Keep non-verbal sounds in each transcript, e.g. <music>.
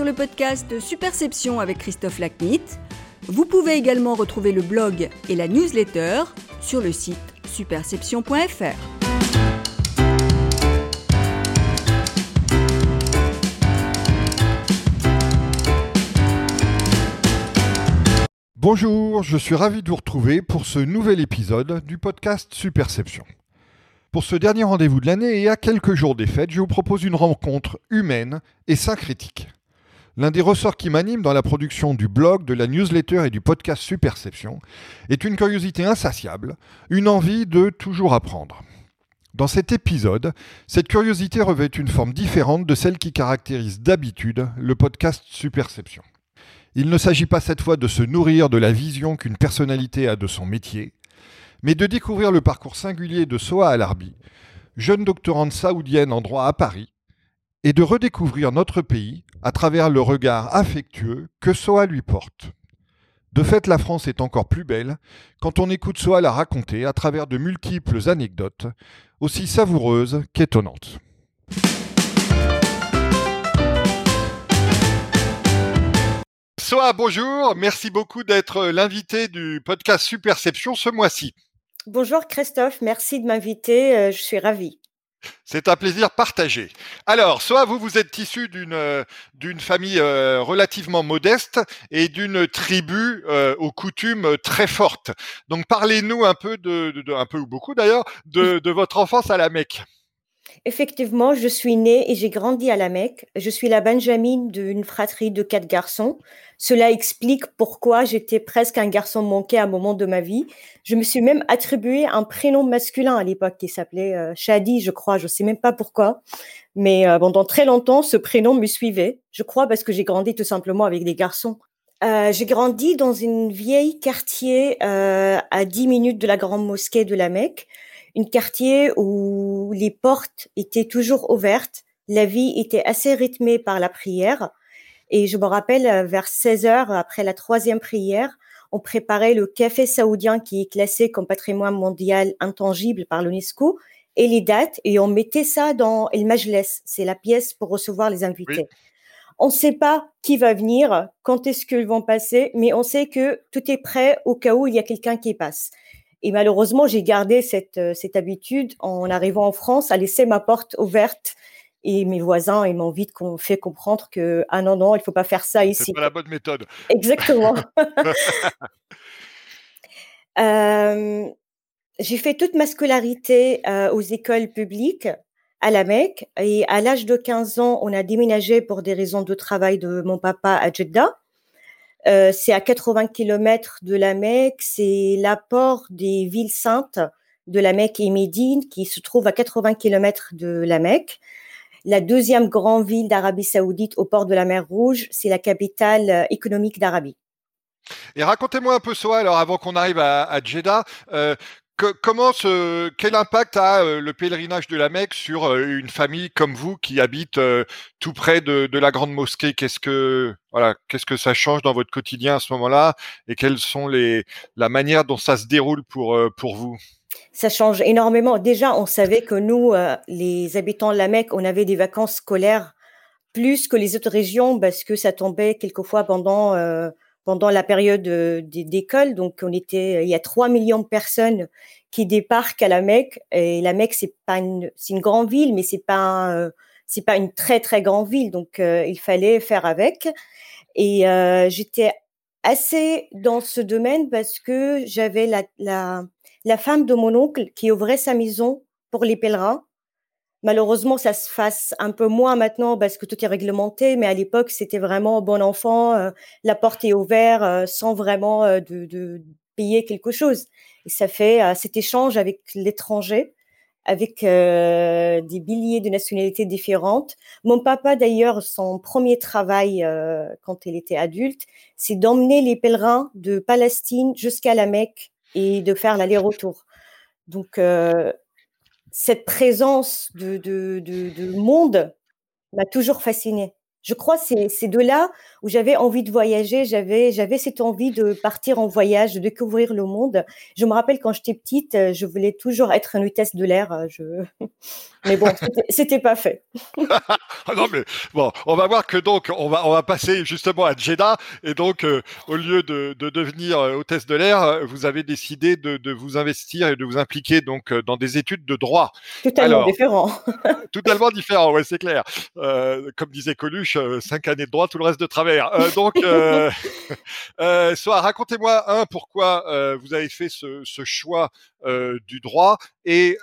sur le podcast Superception avec Christophe Lacnit. Vous pouvez également retrouver le blog et la newsletter sur le site superception.fr. Bonjour, je suis ravi de vous retrouver pour ce nouvel épisode du podcast Superception. Pour ce dernier rendez-vous de l'année et à quelques jours des fêtes, je vous propose une rencontre humaine et syncritique. L'un des ressorts qui m'anime dans la production du blog, de la newsletter et du podcast Superception est une curiosité insatiable, une envie de toujours apprendre. Dans cet épisode, cette curiosité revêt une forme différente de celle qui caractérise d'habitude le podcast Superception. Il ne s'agit pas cette fois de se nourrir de la vision qu'une personnalité a de son métier, mais de découvrir le parcours singulier de Soa Alarbi, jeune doctorante saoudienne en droit à Paris, et de redécouvrir notre pays à travers le regard affectueux que Soa lui porte. De fait, la France est encore plus belle quand on écoute Soa la raconter à travers de multiples anecdotes, aussi savoureuses qu'étonnantes. Soa, bonjour. Merci beaucoup d'être l'invité du podcast Superception ce mois-ci. Bonjour Christophe, merci de m'inviter. Euh, je suis ravie. C'est un plaisir partagé. Alors, soit vous, vous êtes issu d'une euh, d'une famille euh, relativement modeste et d'une tribu aux coutumes très fortes. Donc, parlez-nous un peu de, un peu ou beaucoup d'ailleurs, de votre enfance à la Mecque. Effectivement, je suis née et j'ai grandi à la Mecque. Je suis la Benjamin d'une fratrie de quatre garçons. Cela explique pourquoi j'étais presque un garçon manqué à un moment de ma vie. Je me suis même attribué un prénom masculin à l'époque qui s'appelait euh, Shadi, je crois. Je sais même pas pourquoi. Mais euh, pendant très longtemps, ce prénom me suivait. Je crois parce que j'ai grandi tout simplement avec des garçons. Euh, j'ai grandi dans une vieille quartier à 10 minutes de la grande mosquée de la Mecque une quartier où les portes étaient toujours ouvertes, la vie était assez rythmée par la prière. Et je me rappelle, euh, vers 16 heures, après la troisième prière, on préparait le café saoudien qui est classé comme patrimoine mondial intangible par l'UNESCO et les dates et on mettait ça dans El Majles, c'est la pièce pour recevoir les invités. On ne sait pas qui va venir, quand est-ce qu'ils vont passer, mais on sait que tout est prêt au cas où il y a quelqu'un qui passe. Et malheureusement, j'ai gardé cette, euh, cette habitude en arrivant en France à laisser ma porte ouverte. Et mes voisins ils m'ont vite fait comprendre que ah non non il faut pas faire ça ici. C'est pas la bonne méthode. <laughs> Exactement. <laughs> <laughs> euh, j'ai fait toute ma scolarité euh, aux écoles publiques à la Mecque et à l'âge de 15 ans, on a déménagé pour des raisons de travail de mon papa à Jeddah. Euh, c'est à 80 km de la Mecque, c'est l'apport des villes saintes de la Mecque et Médine qui se trouve à 80 km de la Mecque. La deuxième grande ville d'Arabie saoudite au port de la mer Rouge, c'est la capitale euh, économique d'Arabie. Et racontez-moi un peu ça, alors avant qu'on arrive à, Jeddah, euh, comment quel impact a euh, le pèlerinage de la Mecque sur euh, une famille comme vous qui habite euh, tout près de, la grande mosquée? Qu'est-ce que voilà, qu'est-ce que ça change dans votre quotidien à ce moment-là? Et quelles sont les la manière dont ça se déroule pour pour vous? Ça change énormément. Déjà, on savait que nous, les habitants de la Mecque, on avait des vacances scolaires plus que les autres régions parce que ça tombait quelquefois pendant pendant la période euh, d'école. Donc, on était, il y a 3 millions de personnes qui débarquent à la Mecque. Et la Mecque, c'est pas une, c'est une grande ville, mais c'est pas, euh, c'est pas une très très grande ville. Donc, euh, il fallait faire avec. Et j'étais assez dans ce domaine parce que j'avais la, la, la femme de mon oncle qui ouvrait sa maison pour les pèlerins. Malheureusement, ça se fasse un peu moins maintenant parce que tout est réglementé, mais à l'époque, c'était vraiment bon enfant, euh, la porte est ouverte euh, sans vraiment euh, de, payer quelque chose. Et ça fait cet échange avec l'étranger, avec des billets de nationalités différentes. Mon papa, d'ailleurs, son premier travail quand il était adulte, c'est d'emmener les pèlerins de Palestine jusqu'à la Mecque et de faire l'aller-retour. Donc, cette présence de, de, de, monde m'a toujours fascinée. Je crois que c'est de là où j'avais envie de voyager, j'avais j'avais cette envie de partir en voyage, de découvrir le monde. Je me rappelle quand j'étais petite, euh, je voulais toujours être une vitesse de l'air. Euh, je... <laughs> Mais bon, c'était pas fait. <laughs> Ah non mais bon, on va voir que donc on va on va passer justement à Jeddah et donc euh, au lieu de, de devenir hôtesse de l'air, vous avez décidé de, de, vous investir et de vous impliquer donc dans des études de droit. Totalement différent. <laughs> totalement différent, ouais c'est clair. Euh, comme disait Coluche, cinq années de droit, tout le reste de travers. Euh, donc, euh, <laughs> euh, soit racontez-moi un pourquoi vous avez fait ce, choix du droit et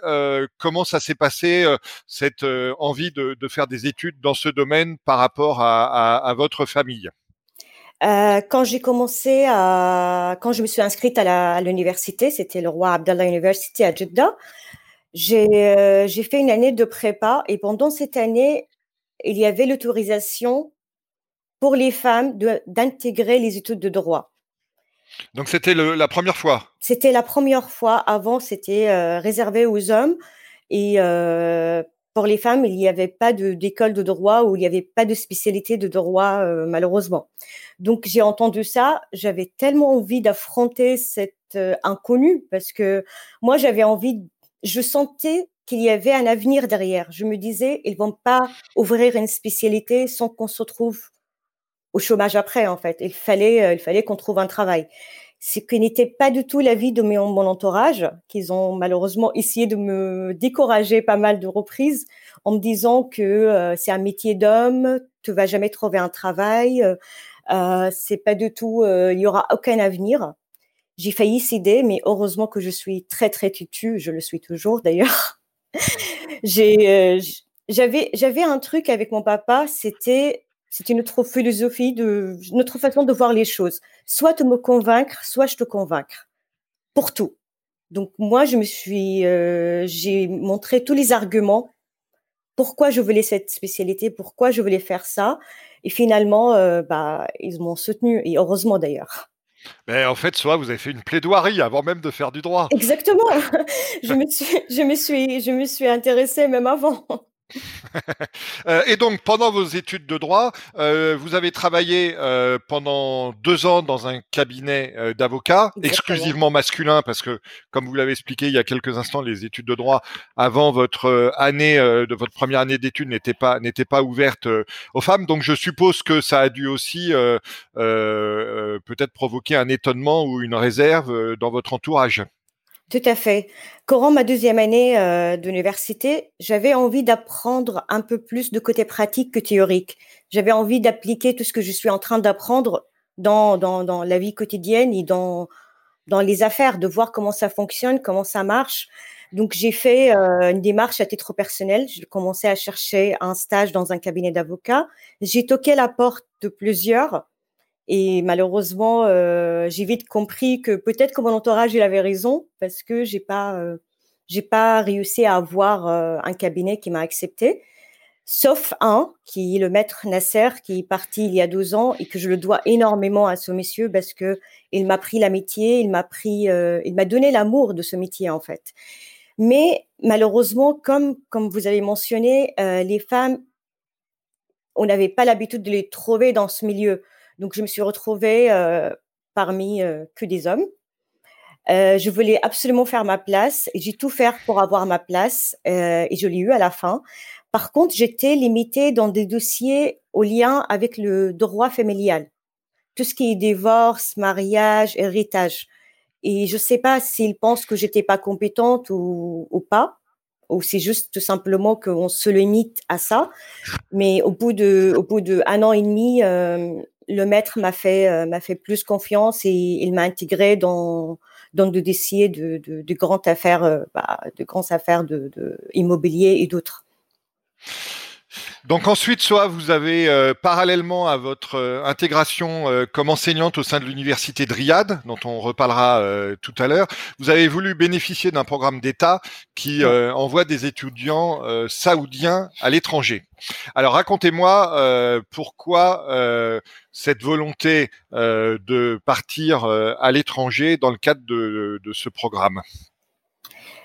comment ça s'est passé cette envie de, faire des études dans ce domaine par rapport à, votre famille? quand j'ai commencé à, quand je me suis inscrite à l'université, c'était le roi Abdallah University à Jeddah. J'ai fait une année de prépa et pendant cette année, il y avait l'autorisation pour les femmes d'intégrer les études de droit. Donc c'était la première fois? C'était la première fois. Avant, c'était euh, réservé aux hommes. Et euh, pour les femmes, il n'y avait pas d'école de, droit ou il n'y avait pas de spécialité de droit, euh, malheureusement. Donc j'ai entendu ça. J'avais tellement envie d'affronter cet inconnu parce que moi, j'avais envie, je sentais qu'il y avait un avenir derrière. Je me disais, ils vont pas ouvrir une spécialité sans qu'on se trouve au chômage après, en fait. Il fallait, euh, il fallait qu'on trouve un travail. Ce qui n'était pas du tout l'avis de mon, entourage, qu'ils ont malheureusement essayé de me décourager pas mal de reprises en me disant que euh, c'est un métier d'homme, tu vas jamais trouver un travail, euh, c'est pas du tout, euh, il y aura aucun avenir. J'ai failli céder, mais heureusement que je suis très très têtue, je le suis toujours d'ailleurs. J'ai, j'avais, j'avais un truc avec mon papa, c'était une autre philosophie, de, notre façon de voir les choses. Soit te me convaincre, soit je te convaincre. Pour tout. Donc moi, je me suis, euh, j'ai montré tous les arguments pourquoi je voulais cette spécialité, pourquoi je voulais faire ça? Et finalement, euh, bah, ils m'ont soutenu, et heureusement d'ailleurs. Mais en fait, soit vous avez fait une plaidoirie avant même de faire du droit. Exactement. <laughs> je me suis, je me suis, je me suis intéressée même avant. Euh, et donc, pendant vos études de droit, euh, vous avez travaillé euh, pendant deux ans dans un cabinet d'avocats, exclusivement masculin, parce que, comme vous l'avez expliqué il y a quelques instants, les études de droit avant votre année, de votre première année d'études, n'étaient pas n'étaient pas ouvertes aux femmes. Donc, je suppose que ça a dû aussi peut-être provoquer un étonnement ou une réserve dans votre entourage. Tout à fait. Courant ma deuxième année euh, d'université, j'avais envie d'apprendre un peu plus de côté pratique que théorique. J'avais envie d'appliquer tout ce que je suis en train d'apprendre dans, dans, dans, la vie quotidienne et dans, dans les affaires, de voir comment ça fonctionne, comment ça marche. Donc j'ai fait euh, une démarche à titre personnel. J'ai commencé à chercher un stage dans un cabinet d'avocats. J'ai toqué la porte de plusieurs et malheureusement, euh, j'ai vite compris que peut-être que mon entourage il avait raison parce que j'ai pas euh, j'ai pas réussi à avoir euh, un cabinet qui m'a accepté, sauf un qui est le maître Nasser qui est parti il y a deux ans et que je le dois énormément à ce monsieur parce que il m'a pris l'amitié, il m'a pris, il m'a donné l'amour de ce métier en fait. Mais malheureusement, comme comme vous avez mentionné, les femmes, on n'avait pas l'habitude de les trouver dans ce milieu. Donc, je me suis retrouvée euh, parmi euh, que des hommes. Euh, je voulais absolument faire ma place j'ai tout fait pour avoir ma place et je l'ai eu à la fin. Par contre, j'étais limitée dans des dossiers au lien avec le droit familial, tout ce qui est divorce, mariage, héritage. Et je ne sais pas s'ils pensent que j'étais pas compétente ou, pas, ou c'est juste tout simplement qu'on se limite à ça. Mais au bout de, un an et demi, le maître m'a fait euh, m'a fait plus confiance et il m'a intégré dans dans de dossiers de, de, de grandes affaires euh, bah, de grandes affaires de, de immobilier et d'autres. Donc ensuite, soit vous avez, euh, parallèlement à votre euh, intégration euh, comme enseignante au sein de l'université de Riyad, dont on reparlera tout à l'heure, vous avez voulu bénéficier d'un programme d'État qui envoie des étudiants saoudiens à l'étranger. Alors racontez-moi pourquoi cette volonté de partir à l'étranger dans le cadre de ce programme.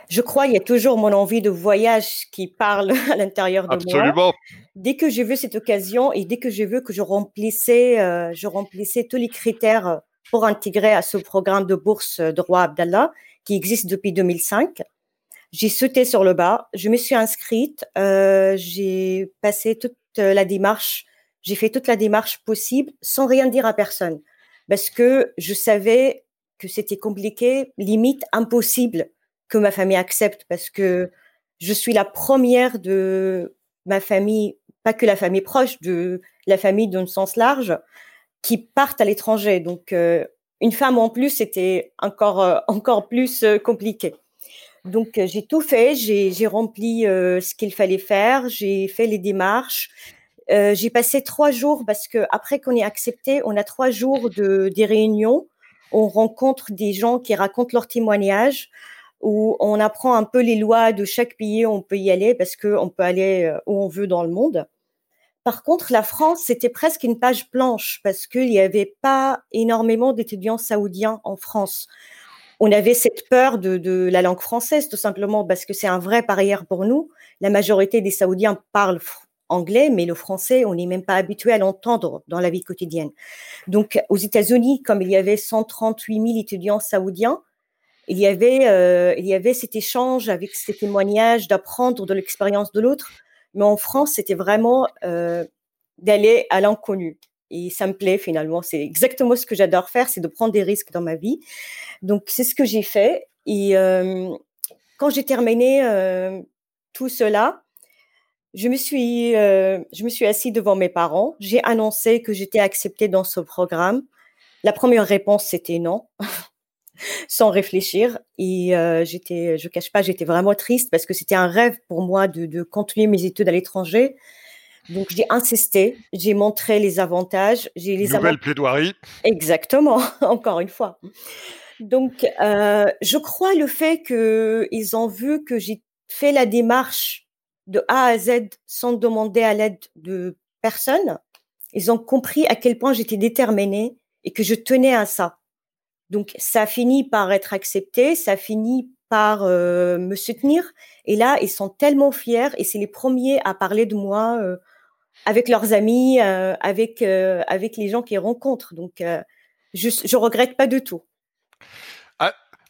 je crois il y a toujours mon envie de voyage qui parle <laughs> à l'intérieur de moi. Absolument. Dès que j'ai vu cette occasion et dès que j'ai vu que je remplissais, euh, je remplissais tous les critères pour intégrer à ce programme de bourse de roi Abdallah qui existe depuis 2005, j'ai sauté sur le bas, je me suis inscrite, euh, j'ai passé toute la démarche, j'ai fait toute la démarche possible sans rien dire à personne parce que je savais que c'était compliqué, limite impossible que ma famille accepte parce que je suis la première de ma famille, pas que la famille proche, de la famille d'un sens large, qui partent à l'étranger. Donc, euh, une femme en plus, c'était encore, euh, encore plus euh, compliqué. Donc, j'ai tout fait, j'ai rempli ce qu'il fallait faire, j'ai fait les démarches. J'ai passé trois jours parce que après qu'on ait accepté, on a trois jours de des réunions. On rencontre des gens qui racontent leur témoignage où on apprend un peu les lois de chaque pays où on peut y aller parce qu'on peut aller euh, où on veut dans le monde. Par contre, la France, c'était presque une page blanche parce qu'il n'y avait pas énormément d'étudiants saoudiens en France. On avait cette peur de, la langue française, tout simplement, parce que c'est un vrai barrière pour nous. La majorité des Saoudiens parlent anglais, mais le français, on n'est même pas habitué à l'entendre dans la vie quotidienne. Donc, aux États-Unis, comme il y avait 138 000 étudiants saoudiens, il y avait, euh, il y avait cet échange avec ces témoignages, d'apprendre de l'expérience de l'autre. Mais en France, c'était vraiment euh, d'aller à l'inconnu. Et ça me plaît finalement. C'est exactement ce que j'adore faire, c'est de prendre des risques dans ma vie. Donc c'est ce que j'ai fait. Et euh, quand j'ai terminé tout cela, je me suis, je me suis assise devant mes parents. J'ai annoncé que j'étais acceptée dans ce programme. La première réponse c'était non. <laughs> sans réfléchir. Et euh, j'étais, je cache pas, j'étais vraiment triste parce que c'était un rêve pour moi de, de continuer mes études à l'étranger. Donc j'ai insisté, j'ai montré les avantages, j'ai les nouvelle plaidoirie. Exactement, <laughs> encore une fois. Donc euh, je crois le fait que ils ont vu que j'ai fait la démarche de A à Z sans demander à l'aide de personne. Ils ont compris à quel point j'étais déterminée et que je tenais à ça. Donc ça finit par être accepté, ça finit par euh, me soutenir. Et là, ils sont tellement fiers et c'est les premiers à parler de moi euh, avec leurs amis, euh, avec avec les gens qu'ils rencontrent. Donc je je regrette pas du tout.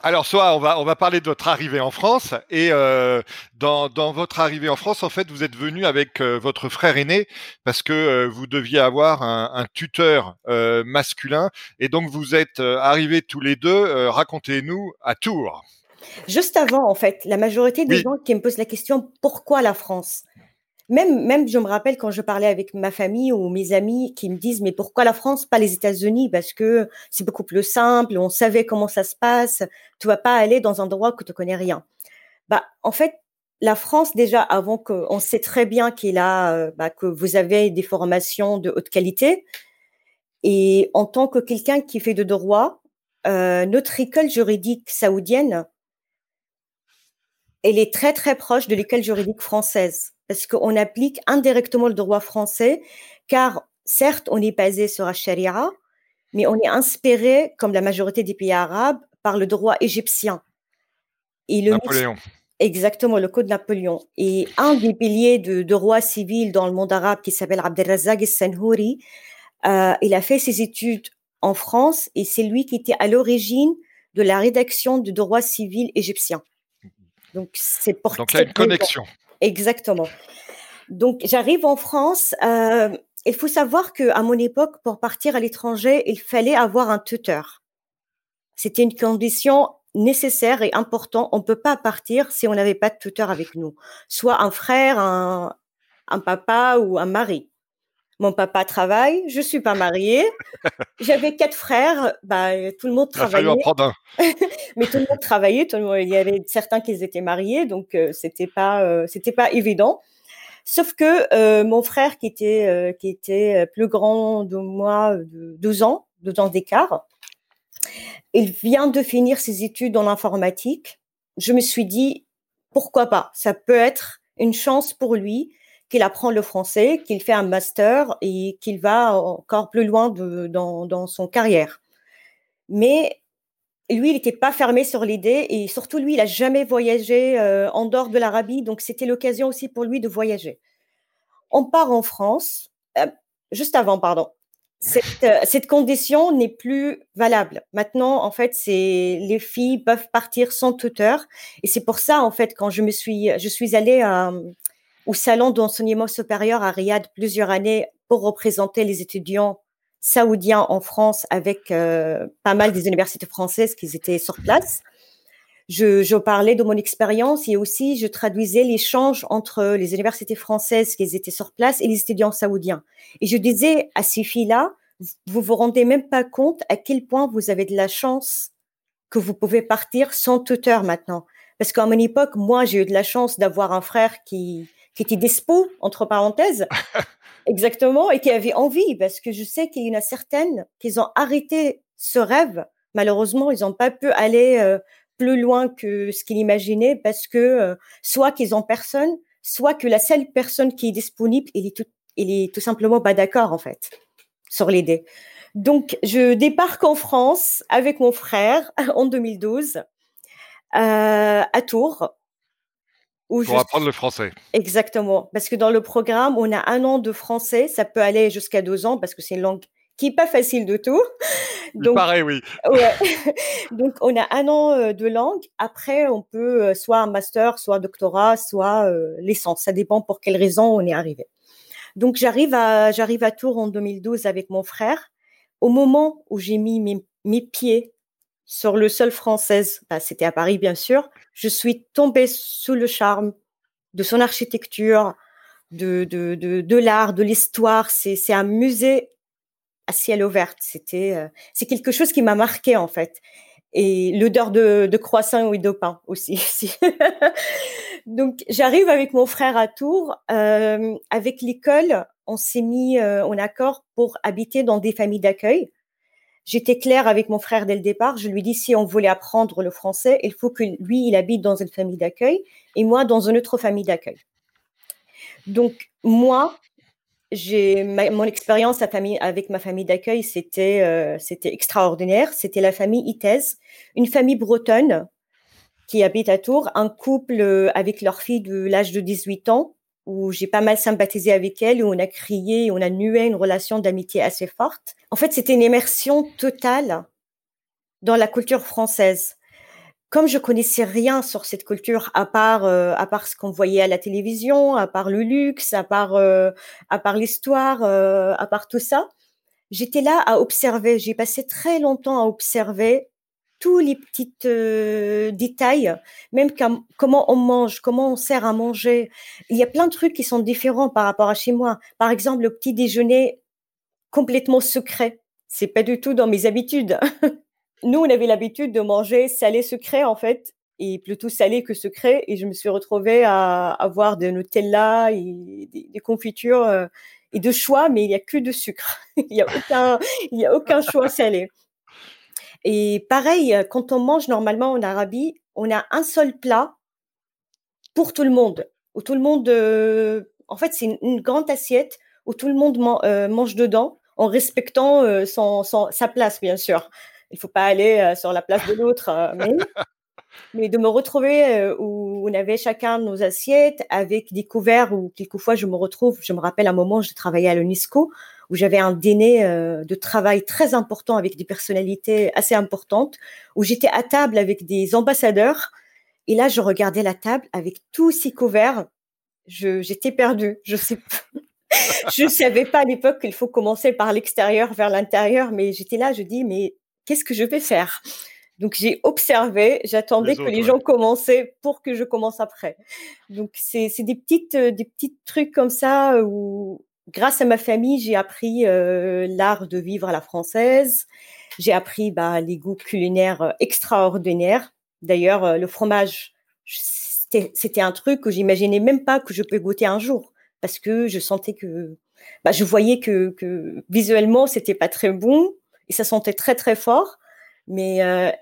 Alors, soit on va, on va parler de votre arrivée en France. Et euh, dans, dans, votre arrivée en France, en fait, vous êtes venu avec euh, votre frère aîné parce que euh, vous deviez avoir un, un tuteur masculin. Et donc, vous êtes arrivés tous les deux, racontez-nous, à Tours. Juste avant, en fait, la majorité des gens qui me posent la question pourquoi la France? Même, même, je me rappelle quand je parlais avec ma famille ou mes amis qui me disent mais pourquoi la France, pas les États-Unis? Parce que c'est beaucoup plus simple, on savait comment ça se passe. Tu vas pas aller dans un endroit que tu connais rien. Bah, en fait, la France déjà avant que, on sait très bien qu'il a, euh, bah, que vous avez des formations de haute qualité. Et en tant que quelqu'un qui fait de droit, euh, notre école juridique saoudienne, elle est très très proche de l'école juridique française parce qu'on applique indirectement le droit français, car certes, on est basé sur la charia, mais on est inspiré, comme la majorité des pays arabes, par le droit égyptien. Et le Napoléon. Exactement, le code Napoléon. Et un des piliers de, droit civil dans le monde arabe qui s'appelle Abdelrazak Senhouri, euh, il a fait ses études en France et c'est lui qui était à l'origine de la rédaction du droit civil égyptien. Donc, c'est pour Donc, il y a une connexion. Exactement. Donc, j'arrive en France. Euh, il faut savoir que à mon époque, pour partir à l'étranger, il fallait avoir un tuteur. C'était une condition nécessaire et importante. On ne peut pas partir si on n'avait pas de tuteur avec nous, soit un frère, un, un papa ou un mari. Mon papa travaille, je suis pas mariée. J'avais quatre frères, bah, tout le monde travaillait. <laughs> Mais tout le monde travaillait, tout le monde, il y avait certains qui étaient mariés, donc euh, c'était pas, euh, c'était pas évident. Sauf que euh, mon frère qui était qui était plus grand de moi de deux ans, deux ans d'écart, il vient de finir ses études en informatique. Je me suis dit pourquoi pas, ça peut être une chance pour lui qu'il apprend le français, qu'il fait un master et qu'il va encore plus loin dans, dans son carrière. Mais lui, il n'était pas fermé sur l'idée et surtout lui, il a jamais voyagé euh, en dehors de l'Arabie, donc c'était l'occasion aussi pour lui de voyager. On part en France, euh, juste avant, pardon. Cette, euh, cette condition n'est plus valable. Maintenant, en fait, c'est les filles peuvent partir sans tuteur et c'est pour ça, en fait, quand je me suis, je suis allée au salon d'enseignement supérieur à Riyad plusieurs années pour représenter les étudiants saoudiens en France avec euh, pas mal des universités françaises qui étaient sur place. Je, parlais de mon expérience et aussi je traduisais l'échange entre les universités françaises qui étaient sur place et les étudiants saoudiens. Et je disais à ces filles-là, vous vous rendez même pas compte à quel point vous avez de la chance que vous pouvez partir sans tuteur maintenant. Parce qu'à mon époque, moi, j'ai eu de la chance d'avoir un frère qui, qui était dispo, entre parenthèses, <laughs> exactement, et qui avait envie, parce que je sais qu'il y en a certaines qui ont arrêté ce rêve. Malheureusement, ils n'ont pas pu aller euh, plus loin que ce qu'ils imaginaient, parce que euh, soit qu'ils ont personne, soit que la seule personne qui est disponible, il est tout, il est tout simplement pas d'accord, en fait, sur l'idée. Donc, je débarque en France avec mon frère <laughs> en 2012 euh, à Tours pour apprendre le français. Exactement. Parce que dans le programme, on a un an de français. Ça peut aller jusqu'à deux ans parce que c'est une langue qui n'est pas facile de tout. <laughs> Donc, pareil, oui. Ouais. <laughs> <laughs> Donc, on a un an euh, de langue. Après, on peut euh, soit un master, soit un doctorat, soit euh, licence. Ça dépend pour quelle raison on est arrivé. Donc, j'arrive à, j'arrive à Tours en 2012 avec mon frère. Au moment où j'ai mis mes, mes pieds sur le sol française, bah, c'était à Paris bien sûr, je suis tombée sous le charme de son architecture, de, de, de, l'art, de l'histoire. C'est, c'est un musée à ciel ouvert. C'était, euh, c'est quelque chose qui m'a marqué en fait. Et l'odeur de, croissant ou de pain aussi. <laughs> Donc j'arrive avec mon frère à Tours. Euh, avec l'école, on s'est mis euh, en accord pour habiter dans des familles d'accueil. J'étais claire avec mon frère dès le départ. Je lui dis si on voulait apprendre le français, il faut que lui, il habite dans une famille d'accueil et moi dans une autre famille d'accueil. Donc moi, j'ai mon expérience avec ma famille d'accueil, c'était euh, c'était extraordinaire. C'était la famille Itez, une famille bretonne qui habite à Tours, un couple euh, avec leur fille de l'âge de 18 ans où j'ai pas mal sympathisé avec elle, où on a crié, on a nué une relation d'amitié assez forte. En fait, c'était une immersion totale dans la culture française. Comme je connaissais rien sur cette culture, à part euh, à part ce qu'on voyait à la télévision, à part le luxe, à part euh, à part l'histoire, euh, à part tout ça, j'étais là à observer. J'ai passé très longtemps à observer tous les petits euh, détails, même comment on mange, comment on sert à manger. Il y a plein de trucs qui sont différents par rapport à chez moi. Par exemple, le petit déjeuner complètement secret. C'est pas du tout dans mes habitudes. <laughs> Nous, on avait l'habitude de manger salé secret en fait, et plutôt salé que secret. Et je me suis retrouvée à avoir de Nutella et des, confitures euh, et de choix, mais il n'y a que de sucre. <laughs> il n'y il y a aucun choix salé. Et pareil, euh, quand on mange normalement en Arabie, on a un seul plat pour tout le monde. Où tout le monde, euh, en fait, c'est une, grande assiette où tout le monde euh, mange dedans en respectant son, sa place, bien sûr. Il faut pas aller sur la place de l'autre, mais, <laughs> mais, de me retrouver où on avait chacun nos assiettes avec des couverts où quelquefois je me retrouve, je me rappelle un moment, je travaillais à l'UNESCO où j'avais un dîner euh, de travail très important avec des personnalités assez importantes, où j'étais à table avec des ambassadeurs. Et là, je regardais la table avec tous ces couverts. J'étais perdue. Je sais <laughs> je savais pas à l'époque qu'il faut commencer par l'extérieur vers l'intérieur, mais j'étais là, je dis, mais qu'est-ce que je vais faire? Donc j'ai observé, j'attendais que les gens commençaient pour que je commence après. Donc c'est des petites, des petits trucs comme ça où grâce à ma famille, j'ai appris euh, l'art de vivre à la française. J'ai appris bah, les goûts culinaires euh, extraordinaires. D'ailleurs, euh, le fromage, c'était un truc que j'imaginais même pas que je peux goûter un jour parce que je sentais que, bah, je voyais que, que visuellement c'était pas très bon et ça sentait très très fort. Mais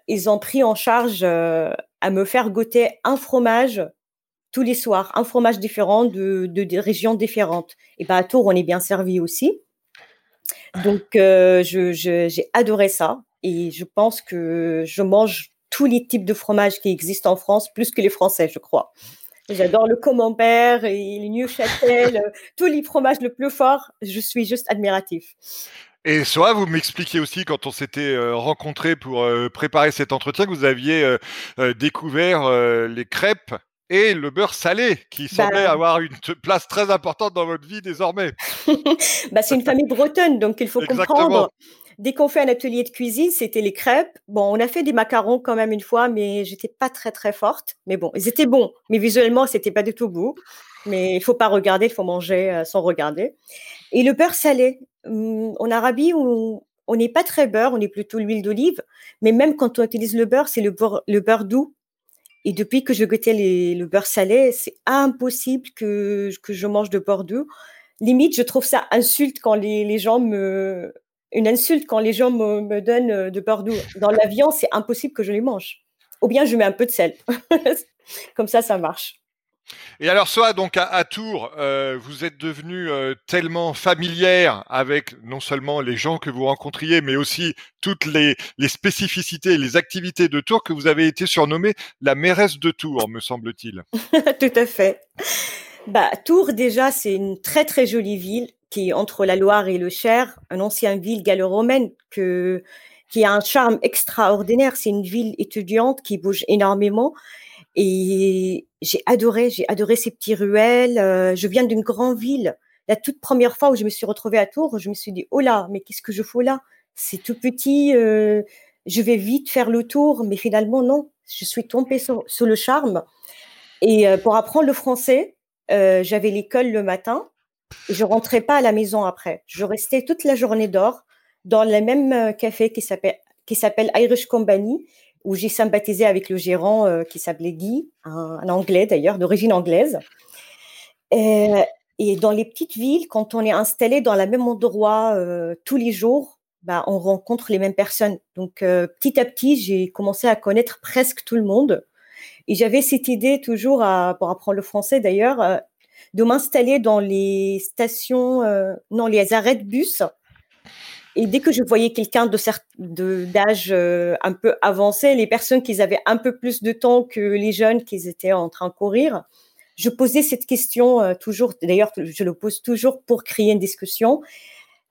ils ont pris en charge à me faire goûter un fromage tous les soirs, un fromage différent de, de, régions différentes. Et bah, à Tours, on est bien servi aussi. Donc, euh, j'ai adoré ça. Et je pense que je mange tous les types de fromages qui existent en France, plus que les Français, je crois. J'adore le camembert et le Neuchâtel, euh, tous les fromages le plus fort. Je suis juste admiratif. Et soit vous m'expliquiez aussi quand on s'était euh, rencontrés pour préparer cet entretien que vous aviez découvert les crêpes et le beurre salé qui bah semblait avoir une place très importante dans votre vie désormais. <laughs> bah, c'est une famille bretonne, donc il faut comprendre dès qu'on fait un atelier de cuisine, c'était les crêpes. Bon, on a fait des macarons quand même une fois, mais j'étais pas très très forte. Mais bon, ils étaient bons, mais visuellement, c'était pas du tout beau. Mais il faut pas regarder, il faut manger euh, sans regarder. Et le beurre salé. Hum, en Arabie, on n'est pas très beurre, on est plutôt l'huile d'olive. Mais même quand on utilise le beurre, c'est le beurre, le beurre doux. Et depuis que je goûtais le beurre salé, c'est impossible que, que je mange de beurre doux. Limite, je trouve ça insulte quand les, les gens me, une insulte quand les gens me, donnent euh, de beurre doux. Dans l'avion, c'est impossible que je les mange. Ou bien je mets un peu de sel. <laughs> Comme ça, ça marche. Et alors, soit donc à, Tours, euh, vous êtes devenu euh, tellement familière avec non seulement les gens que vous rencontriez, mais aussi toutes les, spécificités, les activités de Tours que vous avez été surnommée la mairesse de Tours, me semble-t-il. <laughs> Tout à fait. Bah, Tours, déjà, c'est une très très jolie ville qui est entre la Loire et le Cher, une ancienne ville gallo-romaine que, qui a un charme extraordinaire. C'est une ville étudiante qui bouge énormément. Et j'ai adoré, j'ai adoré ces petits ruelles. Euh, je viens d'une grande ville. La toute première fois où je me suis retrouvée à Tours, je me suis dit, oh là, mais qu'est-ce que je fous là? C'est tout petit, euh, je vais vite faire le tour, mais finalement, non. Je suis tombée sur, le charme. Et euh, pour apprendre le français, j'avais l'école le matin je rentrais pas à la maison après. Je restais toute la journée dehors dans le même café qui s'appelle Irish Company où j'ai sympathisé avec le gérant euh, qui s'appelait Guy, un, anglais d'ailleurs, d'origine anglaise. Et, et, dans les petites villes, quand on est installé dans le même endroit euh, tous les jours, bah, on rencontre les mêmes personnes. Donc petit à petit, j'ai commencé à connaître presque tout le monde. Et j'avais cette idée toujours, pour apprendre le français d'ailleurs, de m'installer dans les stations, euh, non, les arrêts de bus. Et dès que je voyais quelqu'un de d'âge euh, un peu avancé, les personnes qui avaient un peu plus de temps que les jeunes qui étaient en train de courir, je posais cette question euh, toujours. D'ailleurs, je le pose toujours pour créer une discussion.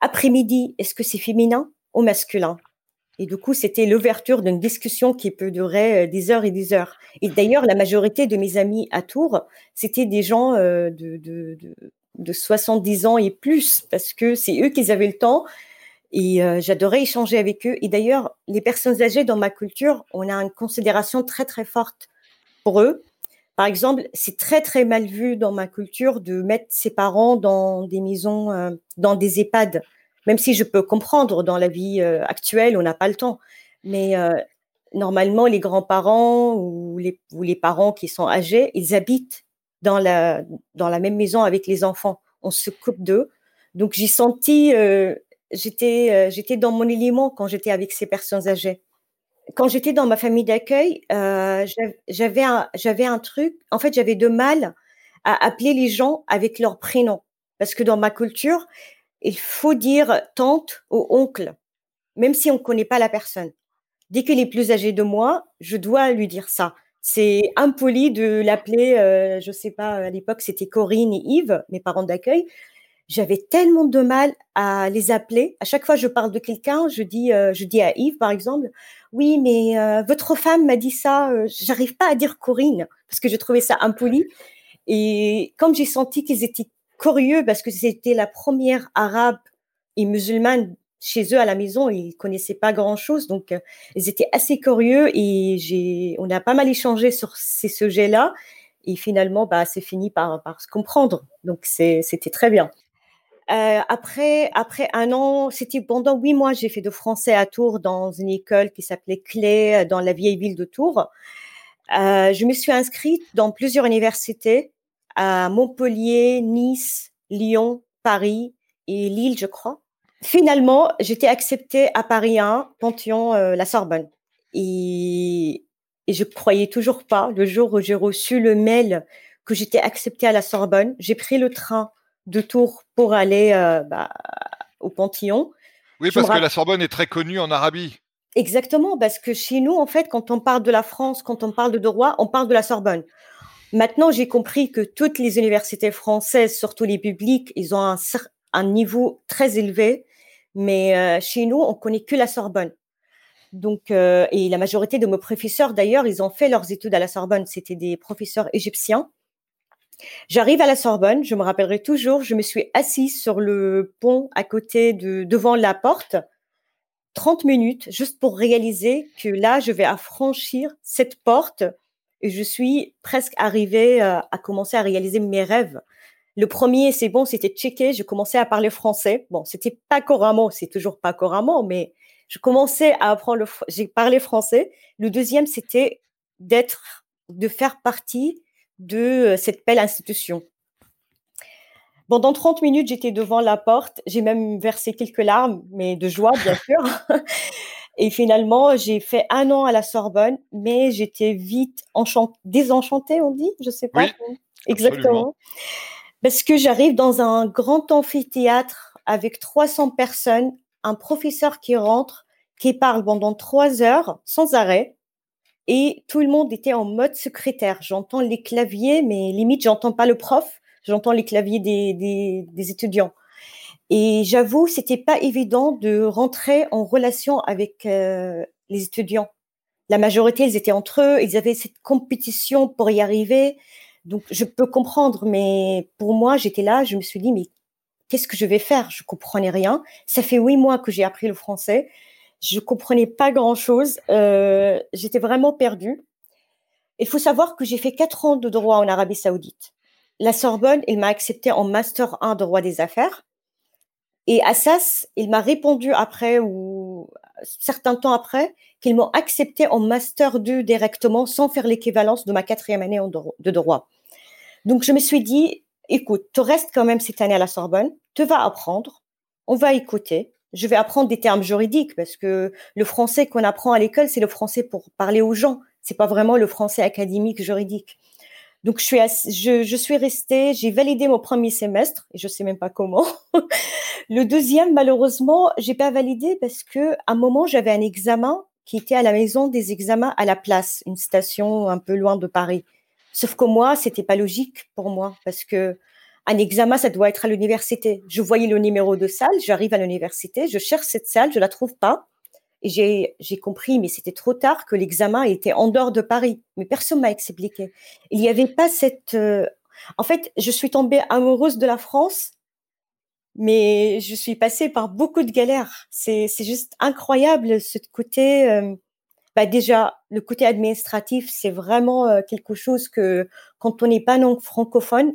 Après-midi, est-ce que c'est féminin ou masculin? Et du coup, c'était l'ouverture d'une discussion qui peut durer euh, des heures et des heures. Et d'ailleurs, la majorité de mes amis à Tours, c'était des gens euh, de, de, de, 70 ans et plus, parce que c'est eux qui avaient le temps. Et euh, j'adorais échanger avec eux. Et d'ailleurs, les personnes âgées dans ma culture, on a une considération très, très forte pour eux. Par exemple, c'est très, très mal vu dans ma culture de mettre ses parents dans des maisons, dans des EHPAD même si je peux comprendre dans la vie euh, actuelle, on n'a pas le temps. Mais euh, normalement, les grands-parents ou les, parents qui sont âgés, ils habitent dans la, même maison avec les enfants. On se coupe d'eux. Donc j'ai senti, euh, j'étais, j'étais dans mon élément quand j'étais avec ces personnes âgées. Quand j'étais dans ma famille d'accueil, j'avais un, j'avais un truc. En fait, j'avais de mal à appeler les gens avec leur prénom parce que dans ma culture, il faut dire tante ou oncle, même si on ne connaît pas la personne. Dès qu'il est plus âgé de moi, je dois lui dire ça. C'est impoli de l'appeler, euh, je sais pas, à l'époque c'était Corinne et Yves, mes parents d'accueil. J'avais tellement de mal à les appeler. À chaque fois que je parle de quelqu'un, je dis, euh, je dis à Yves par exemple, oui, mais euh, votre femme m'a dit ça. Euh, j'arrive pas à dire Corinne parce que je trouvais ça impoli. Et comme j'ai senti qu'ils étaient curieux parce que c'était la première arabe et musulmane chez eux à la maison. Ils connaissaient pas grand chose, donc ils étaient assez curieux et on a pas mal échangé sur ces sujets-là. Et finalement, bah, c'est fini par se comprendre. Donc c'était très bien. Euh, après, après un an, c'était pendant huit mois, j'ai fait de français à Tours dans une école qui s'appelait Clé dans la vieille ville de Tours. Euh, je me suis inscrite dans plusieurs universités à Montpellier, Nice, Lyon, Paris et Lille, je crois. Finalement, j'étais acceptée à Paris 1, Panthéon, euh, la Sorbonne. Et, et je croyais toujours pas. Le jour où j'ai reçu le mail que j'étais acceptée à la Sorbonne, j'ai pris le train de Tours pour aller euh, bah, au Panthéon. Oui, parce que la Sorbonne est très connue en Arabie. Exactement, parce que chez nous, en fait, quand on parle de la France, quand on parle de droit, on parle de la Sorbonne. Maintenant, j'ai compris que toutes les universités françaises, surtout les publiques, ils ont un, niveau très élevé, mais euh, chez nous, on connaît que la Sorbonne. Donc, euh, et la majorité de mes professeurs, d'ailleurs, ils ont fait leurs études à la Sorbonne. C'était des professeurs égyptiens. J'arrive à la Sorbonne, je me rappellerai toujours, je me suis assise sur le pont à côté de, devant la porte, 30 minutes, juste pour réaliser que là, je vais affranchir cette porte et je suis presque arrivée euh, à commencer à réaliser mes rêves. Le premier, c'est bon, c'était checké, je commençais à parler français. Bon, c'était pas couramment, c'est toujours pas couramment, mais je commençais à apprendre j'ai parlé français. Le deuxième, c'était d'être, de faire partie de euh, cette belle institution. Pendant 30 minutes, j'étais devant la porte. J'ai même versé quelques larmes, mais de joie, bien <laughs> sûr. Et finalement, j'ai fait un an à la Sorbonne, mais j'étais vite désenchantée, on dit, je sais pas. Exactement. Parce que j'arrive dans un grand amphithéâtre avec 300 personnes, un professeur qui rentre, qui parle pendant trois heures sans arrêt, et tout le monde était en mode secrétaire. J'entends les claviers, mais limite, j'entends pas le prof, j'entends les claviers des, des, étudiants. Et j'avoue, c'était pas évident de rentrer en relation avec euh, les étudiants. La majorité, ils étaient entre eux, ils avaient cette compétition pour y arriver. Donc, je peux comprendre, mais pour moi, j'étais là, je me suis dit, mais qu'est-ce que je vais faire? Je comprenais rien. Ça fait huit mois que j'ai appris le français. Je comprenais pas grand-chose. Euh, J'étais vraiment perdue. Il faut savoir que j'ai fait quatre ans de droit en Arabie Saoudite. La Sorbonne, il m'a accepté en master 1 de droit des affaires. Et Assas, il m'a répondu après ou certains temps après qu'ils m'ont accepté en master 2 directement sans faire l'équivalence de ma quatrième année de droit. Donc je me suis dit, écoute, tu restes quand même cette année à la Sorbonne, tu vas apprendre, on va écouter, je vais apprendre des termes juridiques parce que le français qu'on apprend à l'école, c'est le français pour parler aux gens. C'est pas vraiment le français académique juridique. Donc je suis restée, j'ai validé mon premier semestre et je sais même pas comment. <laughs> le deuxième malheureusement, j'ai pas validé parce que à un moment j'avais un examen qui était à la maison des examens à la place, une station un peu loin de Paris. Sauf que moi, c'était pas logique pour moi parce que un examen, ça doit être à l'université. Je voyais le numéro de salle, j'arrive à l'université, je cherche cette salle, je la trouve pas. Et j'ai, compris, mais c'était trop tard, que l'examen était en dehors de Paris. Mais personne m'a expliqué. Il n'y avait pas cette... Euh, en fait, je suis tombée amoureuse de la France, mais je suis passée par beaucoup de galères. C'est, c'est juste incroyable, ce côté... Euh, bah déjà, le côté administratif, c'est vraiment euh, quelque chose que, quand on n'est pas non francophone,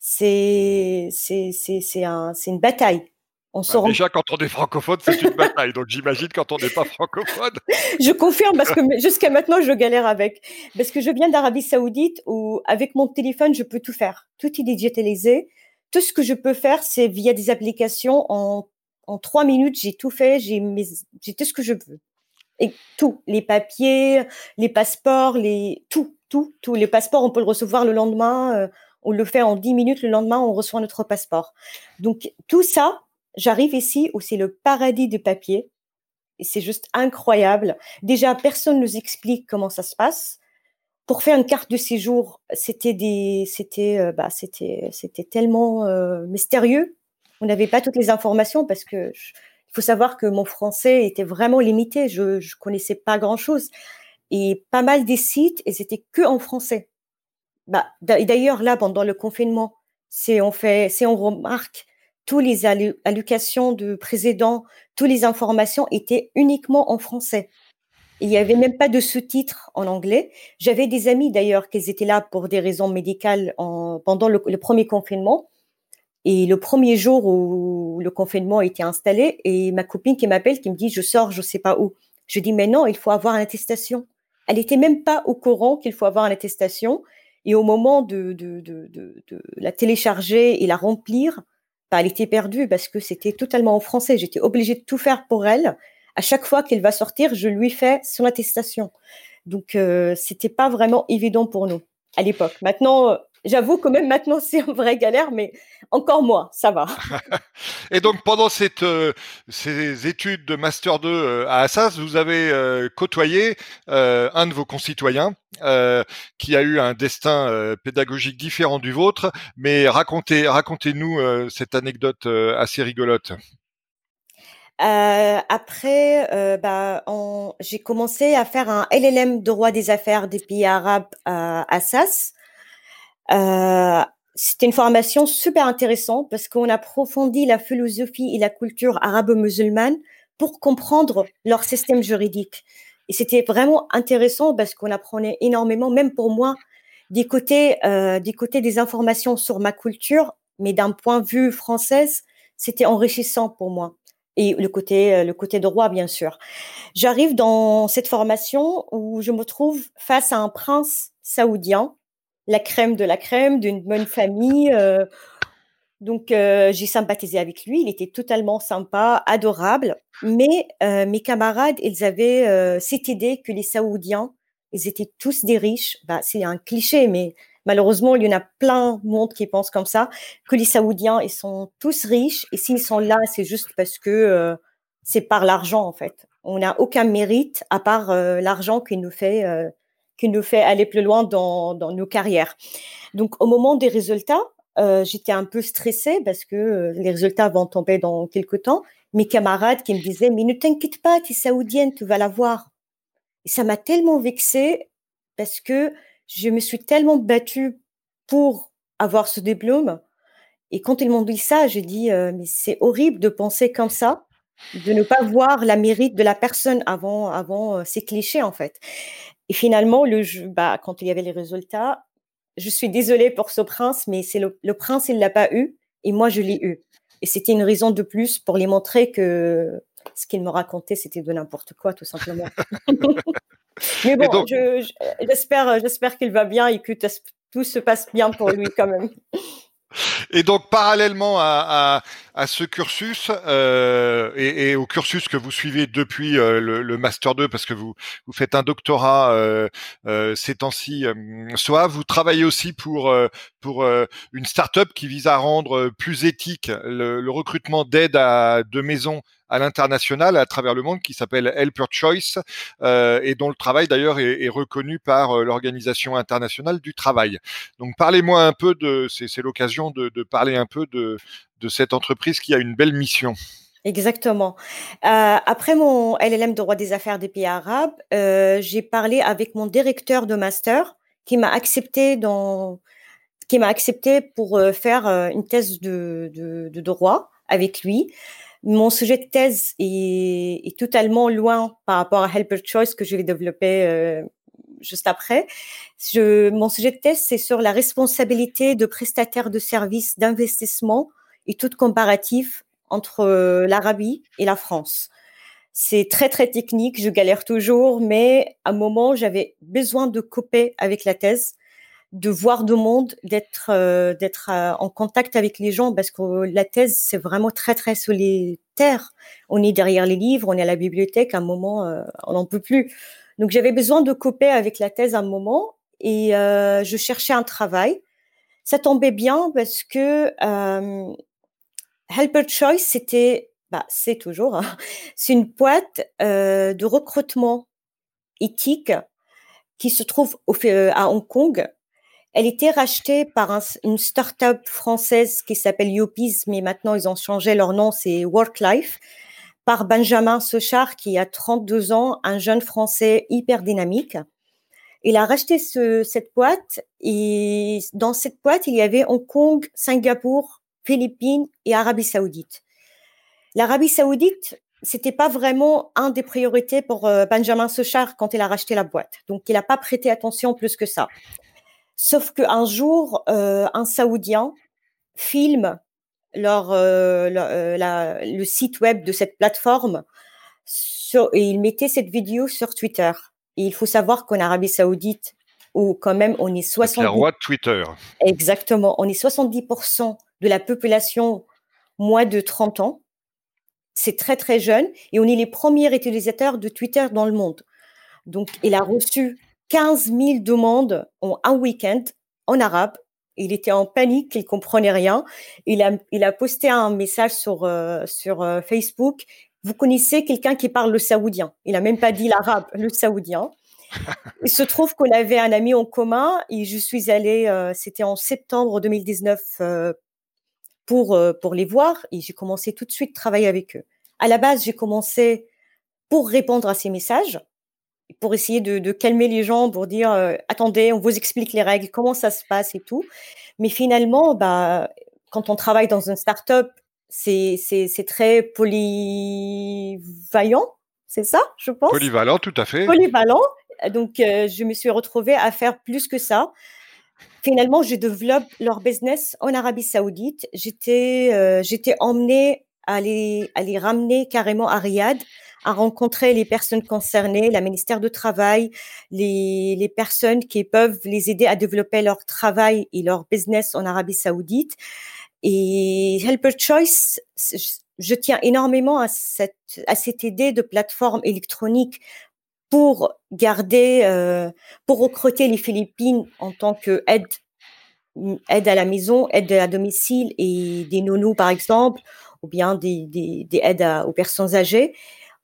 c'est c'est c'est un, une bataille. On bah, déjà, quand on est francophone, c'est une bataille. Donc, j'imagine quand on n'est pas francophone. <laughs> je confirme parce que jusqu'à maintenant, je galère avec. Parce que je viens d'Arabie Saoudite où, avec mon téléphone, je peux tout faire. Tout est digitalisé. Tout ce que je peux faire, c'est via des applications. En, en trois minutes, j'ai tout fait. J'ai j'ai tout ce que je veux. Et tout. Les papiers, les passeports, les, tout, tout, tout. Les passeports, on peut le recevoir le lendemain. Euh, on le fait en 10 minutes, le lendemain, on reçoit notre passeport. Donc, tout ça, j'arrive ici où c'est le paradis du papier. C'est juste incroyable. Déjà, personne ne nous explique comment ça se passe. Pour faire une carte de séjour, c'était des, c'était, euh, bah, c'était, c'était tellement euh, mystérieux. On n'avait pas toutes les informations parce que il faut savoir que mon français était vraiment limité. Je, ne connaissais pas grand chose. Et pas mal des sites, ils étaient que en français. Bah, d'ailleurs, là, pendant le confinement, si on fait, on remarque, toutes les allocations de président, toutes les informations étaient uniquement en français. Il n'y avait même pas de sous-titres en anglais. J'avais des amis d'ailleurs qui étaient là pour des raisons médicales en, pendant le, premier confinement. Et le premier jour où le confinement a été installé, et ma copine qui m'appelle, qui me dit, je sors, je sais pas où. Je dis, mais non, il faut avoir une attestation. Elle était même pas au courant qu'il faut avoir une attestation. Et au moment de, la télécharger et la remplir, bah, elle était perdue parce que c'était totalement en français. J'étais obligée de tout faire pour elle. À chaque fois qu'elle va sortir, je lui fais son attestation. Donc, euh, c'était pas vraiment évident pour nous à l'époque. Maintenant, J'avoue que même maintenant, <laughs> c'est une vraie galère, mais encore moins, ça va. Et donc, pendant cette, euh, ces études de Master 2 euh, à Assas, vous avez euh, côtoyé un de vos concitoyens qui a eu un destin pédagogique différent du vôtre. Mais racontez, racontez-nous cette anecdote assez rigolote. après, bah, j'ai commencé à faire un LLM de droit des affaires des pays arabes à Assas. Euh, c'était une formation super intéressante parce qu'on approfondit la philosophie et la culture arabo-musulmane pour comprendre leur système juridique. Et c'était vraiment intéressant parce qu'on apprenait énormément, même pour moi, des côtés, euh, des informations sur ma culture, mais d'un point de vue française, c'était enrichissant pour moi. Et le côté, euh, le côté droit, bien sûr. J'arrive dans cette formation où je me trouve face à un prince saoudien la crème de la crème d'une bonne famille. Euh, donc, euh, j'ai sympathisé avec lui. Il était totalement sympa, adorable. Mais euh, mes camarades, ils avaient cette idée que les Saoudiens, ils étaient tous des riches. Bah, c'est un cliché, mais malheureusement, il y en a plein de monde qui pensent comme ça, que les Saoudiens, ils sont tous riches. Et s'ils sont là, c'est juste parce que c'est par l'argent, en fait. On n'a aucun mérite à part l'argent qui nous fait qui nous fait aller plus loin dans, nos carrières. Donc, au moment des résultats, euh, j'étais un peu stressée parce que euh, les résultats vont tomber dans quelques temps. Mes camarades qui me disaient, mais ne t'inquiète pas, tu es saoudienne, tu vas la voir. Ça m'a tellement vexée parce que je me suis tellement battue pour avoir ce diplôme. Et quand ils m'ont dit ça, j'ai dit, euh, mais c'est horrible de penser comme ça, de ne pas voir la mérite de la personne avant, avant ces clichés, en fait. Et finalement, le bah, quand il y avait les résultats, je suis désolée pour ce prince, mais c'est le, prince, il l'a pas eu, et moi, je l'ai eu. Et c'était une raison de plus pour lui montrer que ce qu'il me racontait, c'était de n'importe quoi, tout simplement. <laughs> mais bon, j'espère, j'espère qu'il va bien et que tout se passe bien pour lui quand même. Et donc, parallèlement à, ce cursus euh, et, au cursus que vous suivez depuis euh, le, master 2, parce que vous faites un doctorat euh, ces temps-ci, soit vous travaillez aussi pour pour une start-up qui vise à rendre plus éthique le, le recrutement d'aide à de maisons à l'international à travers le monde qui s'appelle Helper Choice euh, et dont le travail d'ailleurs est, reconnu par euh, l'Organisation internationale du travail. Donc parlez-moi un peu de, c'est l'occasion de, parler un peu de, cette entreprise qui a une belle mission. Exactement. Euh, après mon LLM de droit des affaires des pays arabes, j'ai parlé avec mon directeur de master qui m'a accepté dans qui m'a accepté pour faire une thèse de droit avec lui. Mon sujet de thèse est, totalement loin par rapport à Helper Choice que je vais développer euh, juste après. Mon sujet de thèse, c'est sur la responsabilité de prestataires de services d'investissement et toute comparatif entre euh, l'Arabie et la France. C'est très très technique, je galère toujours, mais à un moment j'avais besoin de couper avec la thèse de voir du monde, d'être euh, d'être euh, en contact avec les gens parce que la thèse c'est vraiment très très solitaire. On est derrière les livres, on est à la bibliothèque, à un moment euh, on n'en peut plus. Donc j'avais besoin de couper avec la thèse à un moment et je cherchais un travail. Ça tombait bien parce que Helper Choice c'était bah c'est toujours hein, <laughs> c'est une boîte de recrutement éthique qui se trouve au, à Hong Kong elle était rachetée par une start-up française qui s'appelle Yopis, mais maintenant ils ont changé leur nom, c'est Worklife, par Benjamin Sochard, qui a 32 ans, un jeune français hyper dynamique. Il a racheté cette boîte et dans cette boîte, il y avait Hong Kong, Singapour, Philippines et Arabie Saoudite. L'Arabie Saoudite, c'était pas vraiment un des priorités pour euh, Benjamin Sochard quand il a racheté la boîte. Donc, il n'a pas prêté attention plus que ça. Sauf qu'un jour, euh, un Saoudien filme leur, euh, euh, le site web de cette plateforme et il mettait cette vidéo sur Twitter. Et il faut savoir qu'en Arabie Saoudite, où quand même on est 70... La roi de Twitter. Exactement. On est 70% de la population moins de 30 ans. C'est très, très jeune. Et on est les premiers utilisateurs de Twitter dans le monde. Donc, il a reçu 15 000 demandes en un week-end en arabe. Il était en panique, il comprenait rien. Il a, il a posté un message sur, euh, sur euh, Facebook. Vous connaissez quelqu'un qui parle le saoudien? Il a même pas dit l'arabe, le saoudien. <laughs> Il se trouve qu'on avait un ami en commun et je suis allée, euh, c'était en septembre 2019 pour, pour les voir et j'ai commencé tout de suite à travailler avec eux. À la base, j'ai commencé pour répondre à ces messages pour essayer de, calmer les gens, pour dire euh, attendez, on vous explique les règles, comment ça se passe et tout. Mais finalement, bah, quand on travaille dans une start-up, c'est, c'est, très polyvalent, c'est ça, je pense? Polyvalent, tout à fait. Polyvalent. Donc, euh, je me suis retrouvée à faire plus que ça. Finalement, je développe leur business en Arabie Saoudite. J'étais, euh, j'étais emmenée à les, à les ramener carrément à Riyad à rencontrer les personnes concernées, la ministère du Travail, les, les personnes qui peuvent les aider à développer leur travail et leur business en Arabie Saoudite. Et Helper Choice, je tiens énormément à cette, à cette idée de plateforme électronique pour garder, euh, pour recruter les Philippines en tant que aide, à la maison, aide à domicile et des nounous par exemple, ou bien des, des aides aux personnes âgées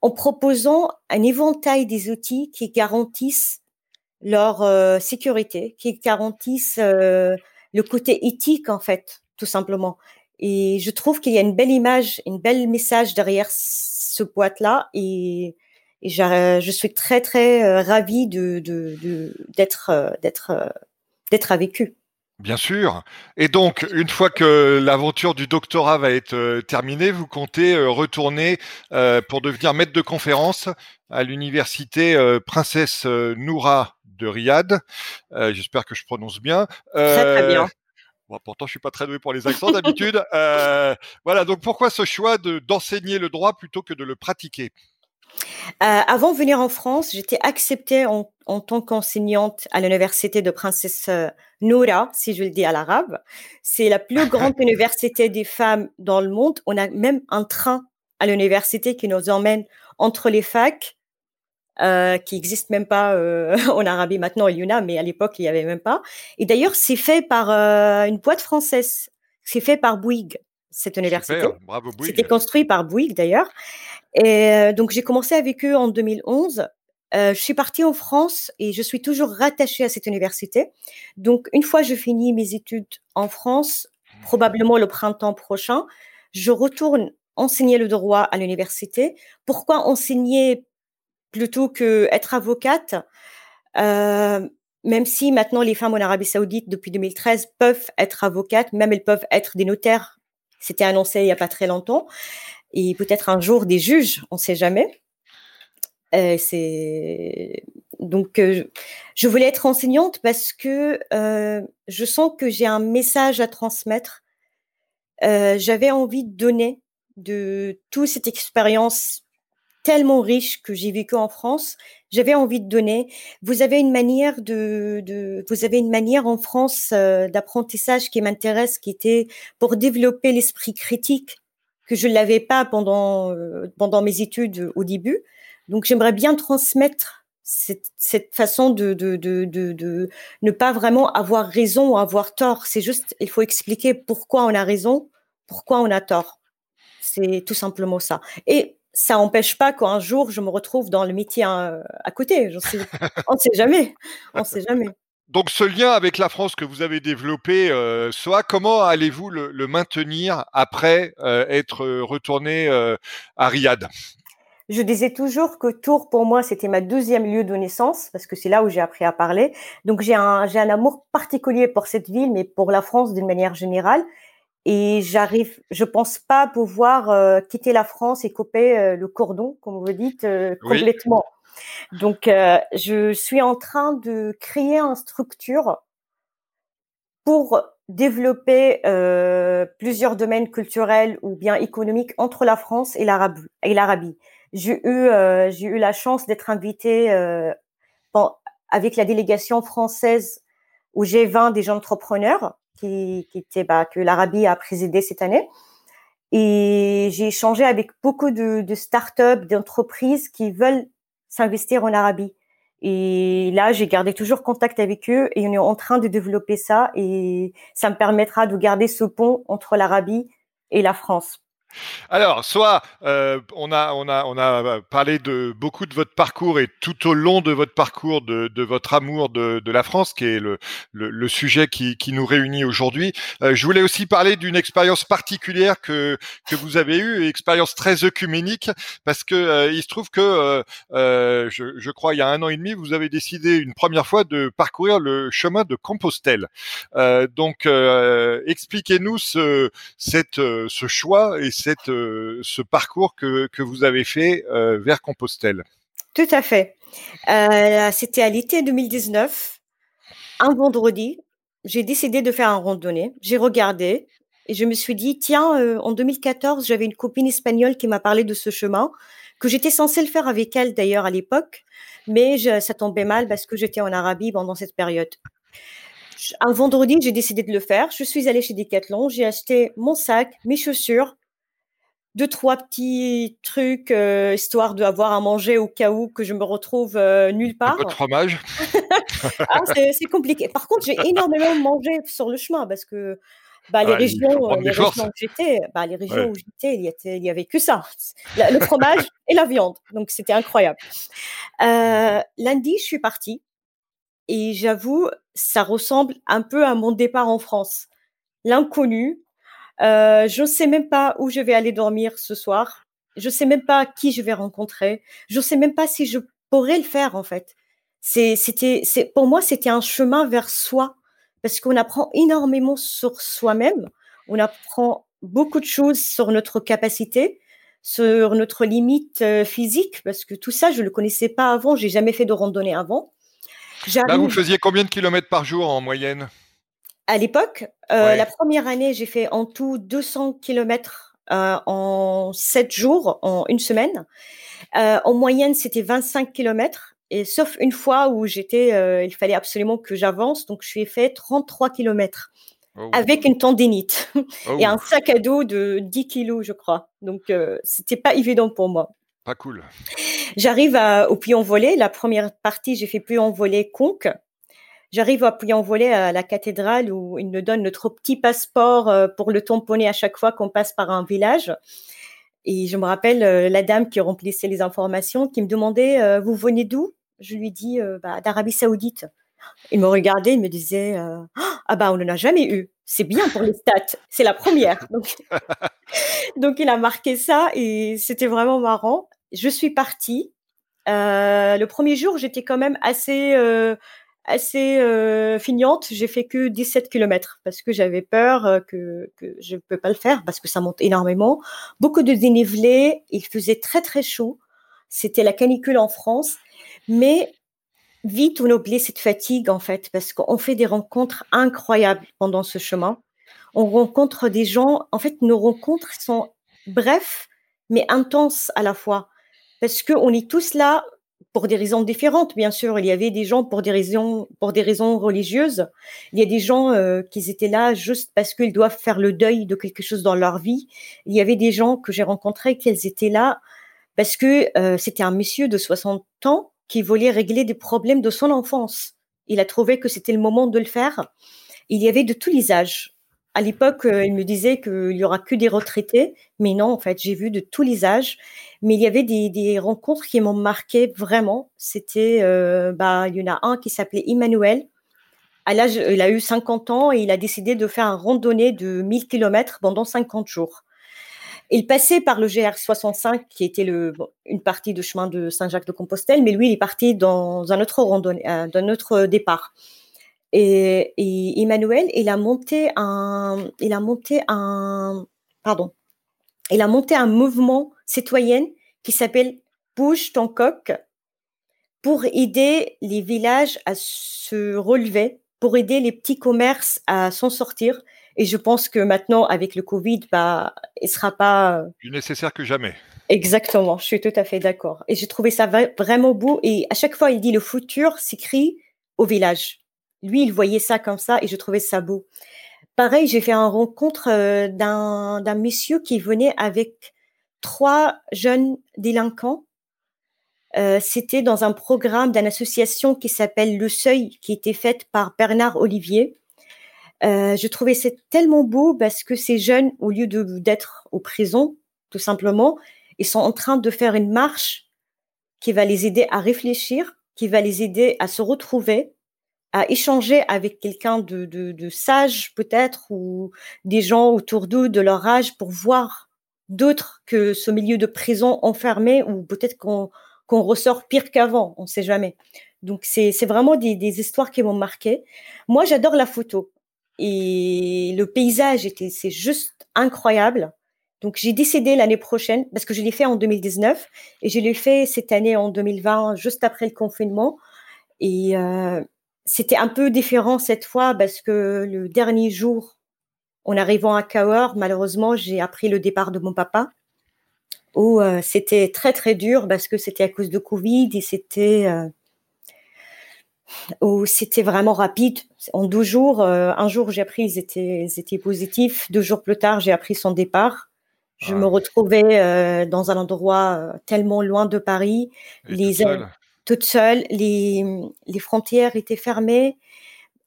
en proposant un éventail des outils qui garantissent leur euh, sécurité, qui garantissent euh, le côté éthique en fait, tout simplement. Et je trouve qu'il y a une belle image, une belle message derrière ce boîte-là, et, je, suis très très euh, ravie de d'être d'être d'être avec eux. Bien sûr. Et donc, une fois que l'aventure du doctorat va être euh, terminée, vous comptez euh, retourner euh, pour devenir maître de conférence à l'université Princesse Noura de Riyad. J'espère que je prononce bien. très très bien. Bon, pourtant, je suis pas très doué pour les accents d'habitude. <laughs> voilà. Donc, pourquoi ce choix de d'enseigner le droit plutôt que de le pratiquer? Euh, avant de venir en France, j'étais acceptée en, en tant qu'enseignante à l'université de Princesse euh, Noura, si je le dis à l'arabe. C'est la plus <laughs> grande université des femmes dans le monde. On a même un train à l'université qui nous emmène entre les facs, euh, qui existe même pas euh, <laughs> en Arabie maintenant, il y en a, mais à l'époque, il y avait même pas. Et d'ailleurs, c'est fait par euh, une boîte française. C'est fait par Bouygues, cette université. C'était construit par Bouygues, d'ailleurs. Et donc j'ai commencé avec eux en 2011. Euh, je suis partie en France et je suis toujours rattachée à cette université. Donc une fois que je finis mes études en France, probablement le printemps prochain, je retourne enseigner le droit à l'université. Pourquoi enseigner plutôt que être avocate? Euh, Même si maintenant les femmes en Arabie Saoudite depuis 2013 peuvent être avocates, même elles peuvent être des notaires. C'était annoncé il n'y a pas très longtemps et peut-être un jour des juges, on ne sait jamais. Euh, c'est donc euh, je voulais être enseignante parce que euh, je sens que j'ai un message à transmettre. J'avais envie de donner de toute cette expérience tellement riche que j'ai vécue en France. J'avais envie de donner. Vous avez une manière de, vous avez une manière en France d'apprentissage qui m'intéresse, qui était pour développer l'esprit critique que je l'avais pas pendant pendant mes études au début. Donc j'aimerais bien transmettre cette, façon de, ne pas vraiment avoir raison ou avoir tort. C'est juste, il faut expliquer pourquoi on a raison, pourquoi on a tort. C'est tout simplement ça. Et ça n'empêche pas qu'un jour je me retrouve dans le métier à, euh, à côté. On ne sait jamais. On sait jamais. Donc ce lien avec la France que vous avez développé, euh, comment allez-vous le, maintenir après euh, être retourné euh, à Riyad? Je disais toujours que Tours, pour moi, c'était ma deuxième lieu de naissance, parce que c'est là où j'ai appris à parler. Donc, j'ai un, j'ai un amour particulier pour cette ville, mais pour la France d'une manière générale. Et j'arrive, je pense pas pouvoir quitter la France et couper le cordon, comme vous dites, complètement. Donc, euh, je suis en train de créer une structure pour développer euh, plusieurs domaines culturels ou bien économiques entre la France et l'Arabie. J'ai eu, euh, j'ai eu la chance d'être invitée avec la délégation française au G20 des entrepreneurs qui, qui était, bah, que l'Arabie a présidé cette année. Et j'ai échangé avec beaucoup de, de startups, d'entreprises qui veulent s'investir en Arabie. Et là, j'ai gardé toujours contact avec eux et on est en train de développer ça et ça me permettra de garder ce pont entre l'Arabie et la France. Alors, soit euh, on, a, on, a, on a parlé de beaucoup de votre parcours et tout au long de votre parcours, de, de votre amour de, de, la France, qui est le, le, le sujet qui, qui, nous réunit aujourd'hui. Euh, je voulais aussi parler d'une expérience particulière que, que vous avez eue, expérience très œcuménique, parce que euh, il se trouve que, euh, je, je, crois, il y a un an et demi, vous avez décidé une première fois de parcourir le chemin de Compostelle. donc, expliquez-nous ce, cette, ce choix et euh, ce parcours que, que, vous avez fait euh, vers Compostelle. Tout à fait. Euh, c'était à l'été 2019, un vendredi. J'ai décidé de faire un randonnée. J'ai regardé et je me suis dit, tiens, en 2014, j'avais une copine espagnole qui m'a parlé de ce chemin, que j'étais censée le faire avec elle d'ailleurs à l'époque, mais ça tombait mal parce que j'étais en Arabie pendant cette période. Un vendredi, j'ai décidé de le faire. Je suis allée chez Decathlon, j'ai acheté mon sac, mes chaussures, deux trois petits trucs euh, histoire d'avoir à manger au cas où que je me retrouve euh, nulle part. Votre fromage. <laughs> ah, c'est compliqué. Par contre, j'ai énormément mangé sur le chemin parce que bah, les, régions, les régions où j'étais, bah, les régions où j'étais, il y avait, que ça, le fromage et la viande. Donc c'était incroyable. Euh, lundi, je suis partie et j'avoue, ça ressemble un peu à mon départ en France. L'inconnu, euh, je ne sais même pas où je vais aller dormir ce soir. Je ne sais même pas qui je vais rencontrer. Je ne sais même pas si je pourrais le faire en fait. C'était, c'est pour moi c'était un chemin vers soi parce qu'on apprend énormément sur soi-même. On apprend beaucoup de choses sur notre capacité, sur notre limite euh, physique parce que tout ça je le connaissais pas avant. J'ai jamais fait de randonnée avant. Là, vous faisiez combien de kilomètres par jour en moyenne? À l'époque, euh, la première année, j'ai fait en tout 200 kilomètres euh, en 7 jours, en une semaine. Euh, en moyenne, c'était 25 kilomètres. Et sauf une fois où j'étais, il fallait absolument que j'avance, donc je suis fait 33 kilomètres oh. avec une tendinite <laughs> et un oh. sac à dos de 10 kilos, je crois. Donc c'était pas évident pour moi. Pas cool. J'arrive au puy en volée. La première partie, j'ai fait puy en volée conque. J'arrive à en voler à la cathédrale où ils nous donnent notre petit passeport euh, pour le tamponner à chaque fois qu'on passe par un village. Et je me rappelle euh, la dame qui remplissait les informations, qui me demandait euh, Vous venez d'où? Je lui dis bah, D'Arabie Saoudite. Il me regardait, il me disait Ah bah on n'en a jamais eu. C'est bien pour les stats. C'est la première. <laughs> Donc il a marqué ça et c'était vraiment marrant. Je suis partie. le premier jour, j'étais quand même assez assez euh. J'ai fait que 17 km parce que j'avais peur euh, que, que je ne peux pas le faire parce que ça monte énormément. Beaucoup de dénivelé. Il faisait très très chaud. C'était la canicule en France. Mais vite, on oublie cette fatigue en fait parce qu'on fait des rencontres incroyables pendant ce chemin. On rencontre des gens. En fait, nos rencontres sont brefs mais intenses à la fois parce qu'on est tous là pour des raisons différentes, bien sûr. Il y avait des gens pour des raisons, pour des raisons religieuses. Il y a des gens euh, qui étaient là juste parce qu'ils doivent faire le deuil de quelque chose dans leur vie. Il y avait des gens que j'ai rencontrés qui étaient là parce que euh, c'était un monsieur de 60 ans qui voulait régler des problèmes de son enfance. Il a trouvé que c'était le moment de le faire. Il y avait de tous les âges à l'époque, euh, il me disait qu'il y aura que des retraités, mais non, en fait, j'ai vu de tous les âges. Mais il y avait des, rencontres qui m'ont marqué vraiment. C'était, euh, bah, il y en a un qui s'appelait Emmanuel. À l'âge, il a eu 50 ans et il a décidé de faire un randonnée de 1000 km pendant 50 jours. Il passait par le GR65, qui était le, une partie de chemin de Saint-Jacques-de-Compostelle, mais lui, il est parti dans un autre randonnée, euh, d'un autre départ. Et, Emmanuel, il a monté un, il a monté un, pardon, il a monté un mouvement citoyen qui s'appelle Bouge ton coq pour aider les villages à se relever, pour aider les petits commerces à s'en sortir. Et je pense que maintenant, avec le Covid, bah, il sera pas plus nécessaire que jamais. Exactement, je suis tout à fait d'accord. Et j'ai trouvé ça vraiment beau. Et à chaque fois, il dit le futur s'écrit au village. Lui, il voyait ça comme ça et je trouvais ça beau. Pareil, j'ai fait une rencontre euh, d'un monsieur qui venait avec trois jeunes délinquants c'était dans un programme d'une association qui s'appelle Le Seuil, qui était faite par Bernard Olivier. je trouvais c'est tellement beau parce que ces jeunes, au lieu d'être aux prisons, tout simplement, ils sont en train de faire une marche qui va les aider à réfléchir, qui va les aider à se retrouver, à échanger avec quelqu'un de, sage peut-être ou des gens autour d'eux de leur âge pour voir d'autres que ce milieu de prison enfermé ou peut-être qu'on qu'on ressort pire qu'avant, on ne sait jamais. Donc c'est vraiment des, des histoires qui m'ont marqué. Moi j'adore la photo et le paysage était c'est juste incroyable. Donc j'ai décidé l'année prochaine, parce que je l'ai fait en 2019 et je l'ai fait cette année en 2020, juste après le confinement. Et euh, c'était un peu différent cette fois parce que le dernier jour, en arrivant à Cahors, malheureusement, j'ai appris le départ de mon papa. Où euh, c'était très très dur parce que c'était à cause de Covid et c'était euh, où c'était vraiment rapide. En deux jours, un jour j'ai appris ils étaient, ils étaient positifs. Deux jours plus tard, j'ai appris son départ. Je me retrouvais euh, dans un endroit euh, tellement loin de Paris, les toute seule. les, les frontières étaient fermées.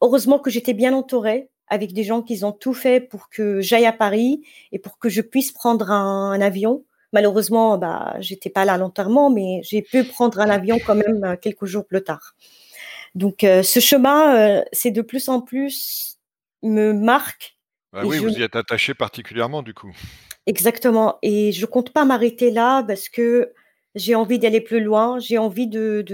Heureusement que j'étais bien entourée avec des gens qui ont tout fait pour que j'aille à Paris et pour que je puisse prendre un, avion. Malheureusement, bah, j'étais pas là à l'enterrement, mais j'ai pu prendre un avion quand même euh, quelques jours plus tard. Donc, ce chemin, c'est de plus en plus me marque. Bah oui, vous y êtes attaché particulièrement du coup. Exactement. Et je compte pas m'arrêter là parce que j'ai envie d'aller plus loin. J'ai envie de,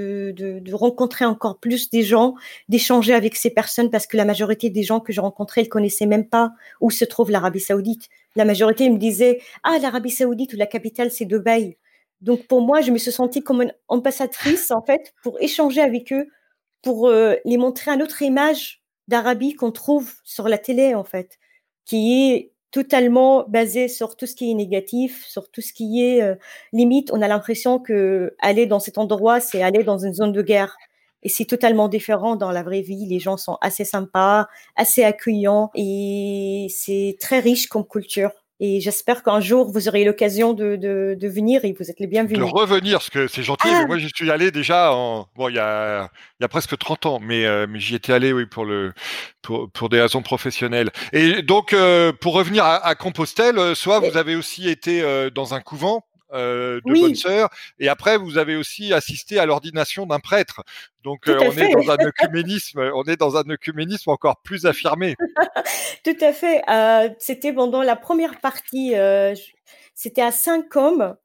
rencontrer encore plus des gens, d'échanger avec ces personnes parce que la majorité des gens que j'ai rencontrés ne connaissaient même pas où se trouve l'Arabie Saoudite. La majorité me disait Ah, l'Arabie Saoudite ou la capitale, c'est Dubaï. Donc pour moi, je me suis sentie comme une ambassadrice en fait pour échanger avec eux, pour euh, les montrer une autre image d'Arabie qu'on trouve sur la télé en fait, qui est totalement basé sur tout ce qui est négatif, sur tout ce qui est euh, limite. On a l'impression que aller dans cet endroit, c'est aller dans une zone de guerre. Et c'est totalement différent dans la vraie vie. Les gens sont assez sympas, assez accueillants et c'est très riche comme culture. Et j'espère qu'un jour, vous aurez l'occasion de, de, de, venir et vous êtes les bienvenus. De revenir, parce que c'est gentil. Mais ah! moi, j'y suis allé déjà en, bon, il y a, il y a presque 30 ans, mais, euh, mais j'y étais allé, oui, pour le, pour, pour des raisons professionnelles. Et donc, euh, pour revenir à, à Compostelle, euh, soit vous avez aussi été dans un couvent euh, de bonne sœur. Et après, vous avez aussi assisté à l'ordination d'un prêtre. Donc, euh, on est dans un <laughs> œcuménisme, on est dans un œcuménisme encore plus affirmé. <laughs> Tout à fait. Euh, c'était pendant la première partie. c'était à Saint-Côme.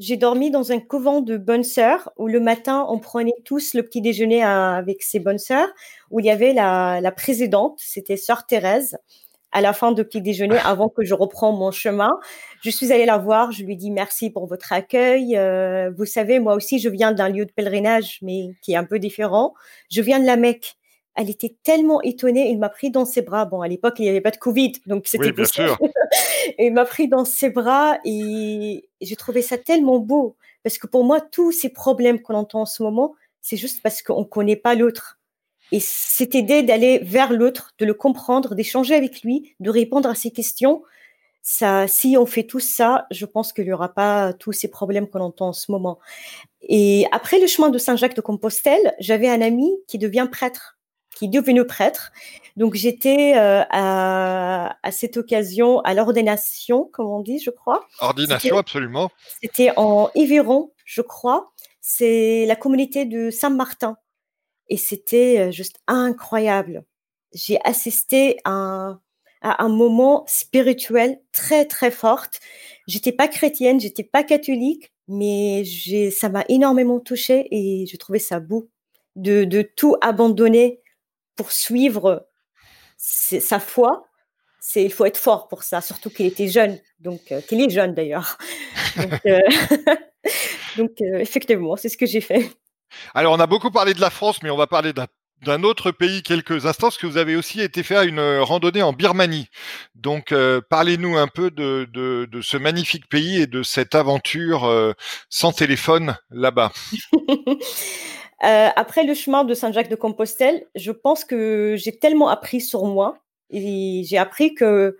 J'ai dormi dans un couvent de bonnes sœurs où le matin, on prenait tous le petit déjeuner avec ces bonnes sœurs, où il y avait la, la présidente, c'était sœur Thérèse à la fin de petit déjeuner, avant que je reprends mon chemin. Je suis allée la voir, je lui dis merci pour votre accueil. Euh, vous savez, moi aussi, je viens d'un lieu de pèlerinage, mais qui est un peu différent. Je viens de la Mecque. Elle était tellement étonnée, il m'a pris dans ses bras. Bon, à l'époque, il n'y avait pas de Covid, donc c'était oui, bien sûr. <laughs> il m'a pris dans ses bras et j'ai trouvé ça tellement beau. Parce que pour moi, tous ces problèmes qu'on entend en ce moment, c'est juste parce qu'on ne connaît pas l'autre. Et cette idée d'aller vers l'autre, de le comprendre, d'échanger avec lui, de répondre à ses questions, ça, si on fait tout ça, je pense qu'il n'y aura pas tous ces problèmes qu'on entend en ce moment. Et après le chemin de Saint-Jacques de Compostelle, j'avais un ami qui devient prêtre, qui est devenu prêtre. Donc j'étais euh, à, à, cette occasion à l'ordination, comme on dit, je crois. Ordination, absolument. C'était en Yveron, je crois. C'est la communauté de Saint-Martin et c'était juste incroyable. J'ai assisté à un, à un, moment spirituel très très fort. J'étais pas chrétienne, j'étais pas catholique, mais j'ai, ça m'a énormément touchée et je trouvais ça beau de, de tout abandonner pour suivre sa foi. C'est, il faut être fort pour ça, surtout qu'il était jeune, donc qu'il est jeune d'ailleurs. <laughs> Donc, euh, <laughs> donc effectivement, c'est ce que j'ai fait. Alors, on a beaucoup parlé de la France, mais on va parler d'un autre pays quelques instants, parce que vous avez aussi été faire une euh, randonnée en Birmanie. Donc, euh, parlez-nous un peu de, ce magnifique pays et de cette aventure euh, sans téléphone là-bas. <laughs> après le chemin de Saint-Jacques-de-Compostelle, je pense que j'ai tellement appris sur moi et j'ai appris que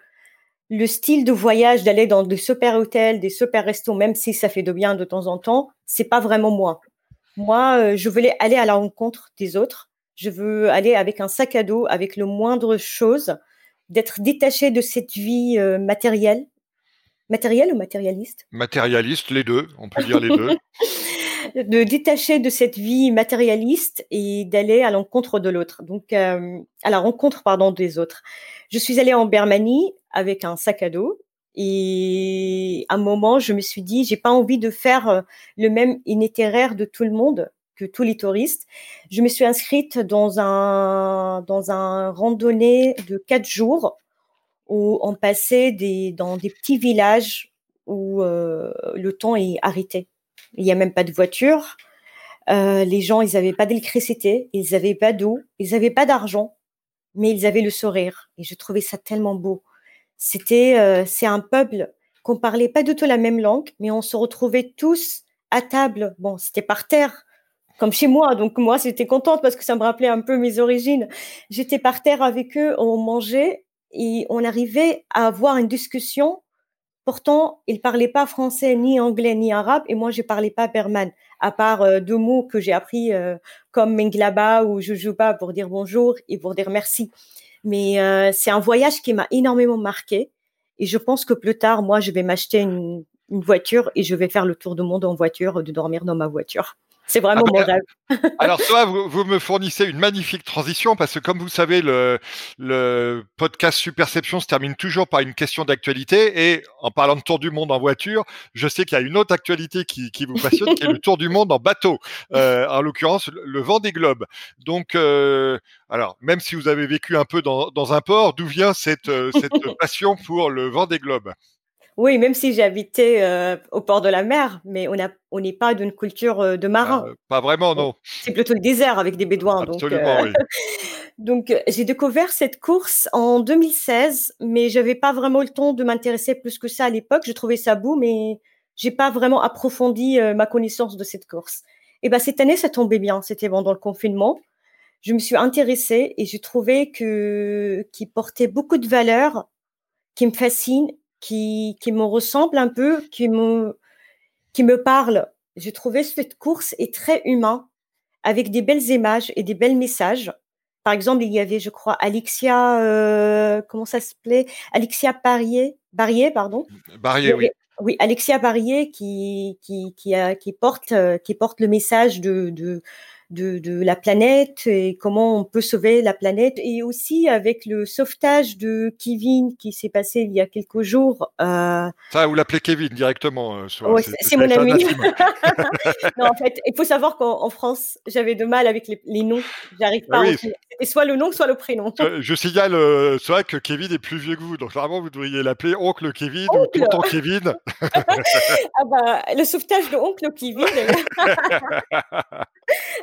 le style de voyage, d'aller dans des super hôtels, des super restos, même si ça fait de bien de temps en temps, c'est pas vraiment moi Moi, je voulais aller à la rencontre des autres. Je veux aller avec un sac à dos, avec le moindre chose, d'être détaché de cette vie matérielle. Matérielle ou matérialiste? Matérialiste, les deux, on peut dire les deux. <laughs> de détacher de cette vie matérialiste et d'aller à l'encontre de l'autre. Donc, à la rencontre, pardon, des autres. Je suis allée en Birmanie avec un sac à dos et à un moment, je me suis dit, j'ai pas envie de faire le même itinéraire de tout le monde que tous les touristes. Je me suis inscrite dans un dans un randonnée de quatre jours où on passait dans des petits villages où le temps est arrêté. Il n'y a même pas de voiture. Euh, les gens, ils n'avaient pas d'électricité, ils n'avaient pas d'eau, ils n'avaient pas d'argent, mais ils avaient le sourire. Et je trouvais ça tellement beau. C'était, euh, c'est un peuple qu'on parlait pas du tout la même langue, mais on se retrouvait tous à table. Bon, c'était par terre, comme chez moi. Donc moi, j'étais contente parce que ça me rappelait un peu mes origines. J'étais par terre avec eux, on mangeait et on arrivait à avoir une discussion Pourtant, il parlait pas français, ni anglais, ni arabe, et moi, je parlais pas berman, à part euh, deux mots que j'ai appris euh, comme menglaba ou jujuba pour dire bonjour et pour dire merci. Mais euh, c'est un voyage qui m'a énormément marqué, et je pense que plus tard, moi, je vais m'acheter une, une voiture et je vais faire le tour du monde en voiture, de dormir dans ma voiture. C'est vraiment ah, mon rêve. <laughs> alors, soit vous, me fournissez une magnifique transition parce que, comme vous savez, le, le podcast Superception se termine toujours par une question d'actualité. Et en parlant de tour du monde en voiture, je sais qu'il y a une autre actualité qui, qui vous passionne, qui est le tour du monde en bateau. Euh, en l'occurrence, le vent des globes. Donc, euh, alors, même si vous avez vécu un peu dans, dans un port, d'où vient cette, euh, cette <laughs> passion pour le vent des globes oui, même si habité euh, au port de la mer, mais on on n'est pas d'une culture euh, de marin. Euh, pas vraiment, non. C'est plutôt le désert avec des bédouins. Absolument, <laughs> donc, oui. donc j'ai découvert cette course en 2016, mais j'avais pas vraiment le temps de m'intéresser plus que ça à l'époque. Je trouvais ça beau, mais j'ai pas vraiment approfondi ma connaissance de cette course. Et ben cette année, ça tombait bien. C'était pendant le confinement. Je me suis intéressée et j'ai trouvé que qui portait beaucoup de valeurs qui me fascinent qui, qui me ressemble un peu, qui me, qui me parle. J'ai trouvé cette course est très humain, avec des belles images et des belles messages. Par exemple, il y avait, je crois, Alexia, euh, comment ça s'appelait? Alexia Barrier, Barrier, pardon. Barrier, oui. Oui, Alexia Barrier qui qui qui, a, qui porte euh, qui porte le message de, de de, la planète et comment on peut sauver la planète. Et aussi avec le sauvetage de Kevin qui s'est passé il y a quelques jours. Euh... Ça, vous l'appelez Kevin directement. Euh, c'est mon ami. <laughs> non, en fait, il faut savoir qu'en France, j'avais de mal avec les, noms. J'arrive pas oui, à soit le nom, soit le prénom. Je, signale, euh, c'est vrai que Kevin est plus vieux que vous. Donc, vraiment, vous devriez l'appeler Oncle Kevin ou Tonton Kevin. <laughs> ah bah, le sauvetage de Oncle Kevin. <laughs>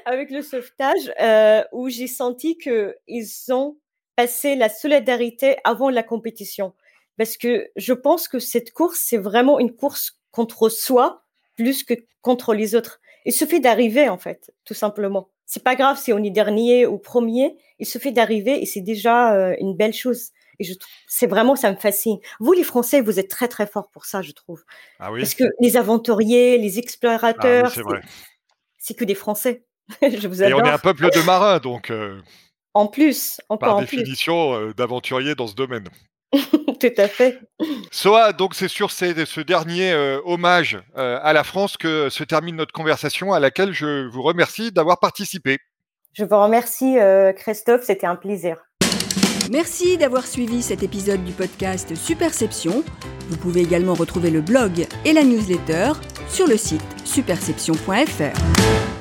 avec le sauvetage euh, où j'ai senti que ils ont passé la solidarité avant la compétition. Parce que je pense que cette course, c'est vraiment une course contre soi plus que contre les autres. Il suffit d'arriver, en fait, tout simplement. C'est pas grave si on est dernier ou premier. Il suffit d'arriver et c'est déjà euh, une belle chose. Et je c'est vraiment, ça me fascine. Vous, les Français, vous êtes très, très forts pour ça, je trouve. Ah oui. Parce que les aventuriers, les explorateurs, ah c'est que des Français. <laughs> je vous Et on est un peuple de marins, donc. Euh, en plus, encore par définition, euh, d'aventuriers dans ce domaine. <laughs> Tout à fait. Soa, donc c'est sur ce dernier euh, hommage à la France que se termine notre conversation, à laquelle je vous remercie d'avoir participé. Je vous remercie, Christophe, c'était un plaisir. Merci d'avoir suivi cet épisode du podcast Superception. Vous pouvez également retrouver le blog et la newsletter sur le site superception.fr.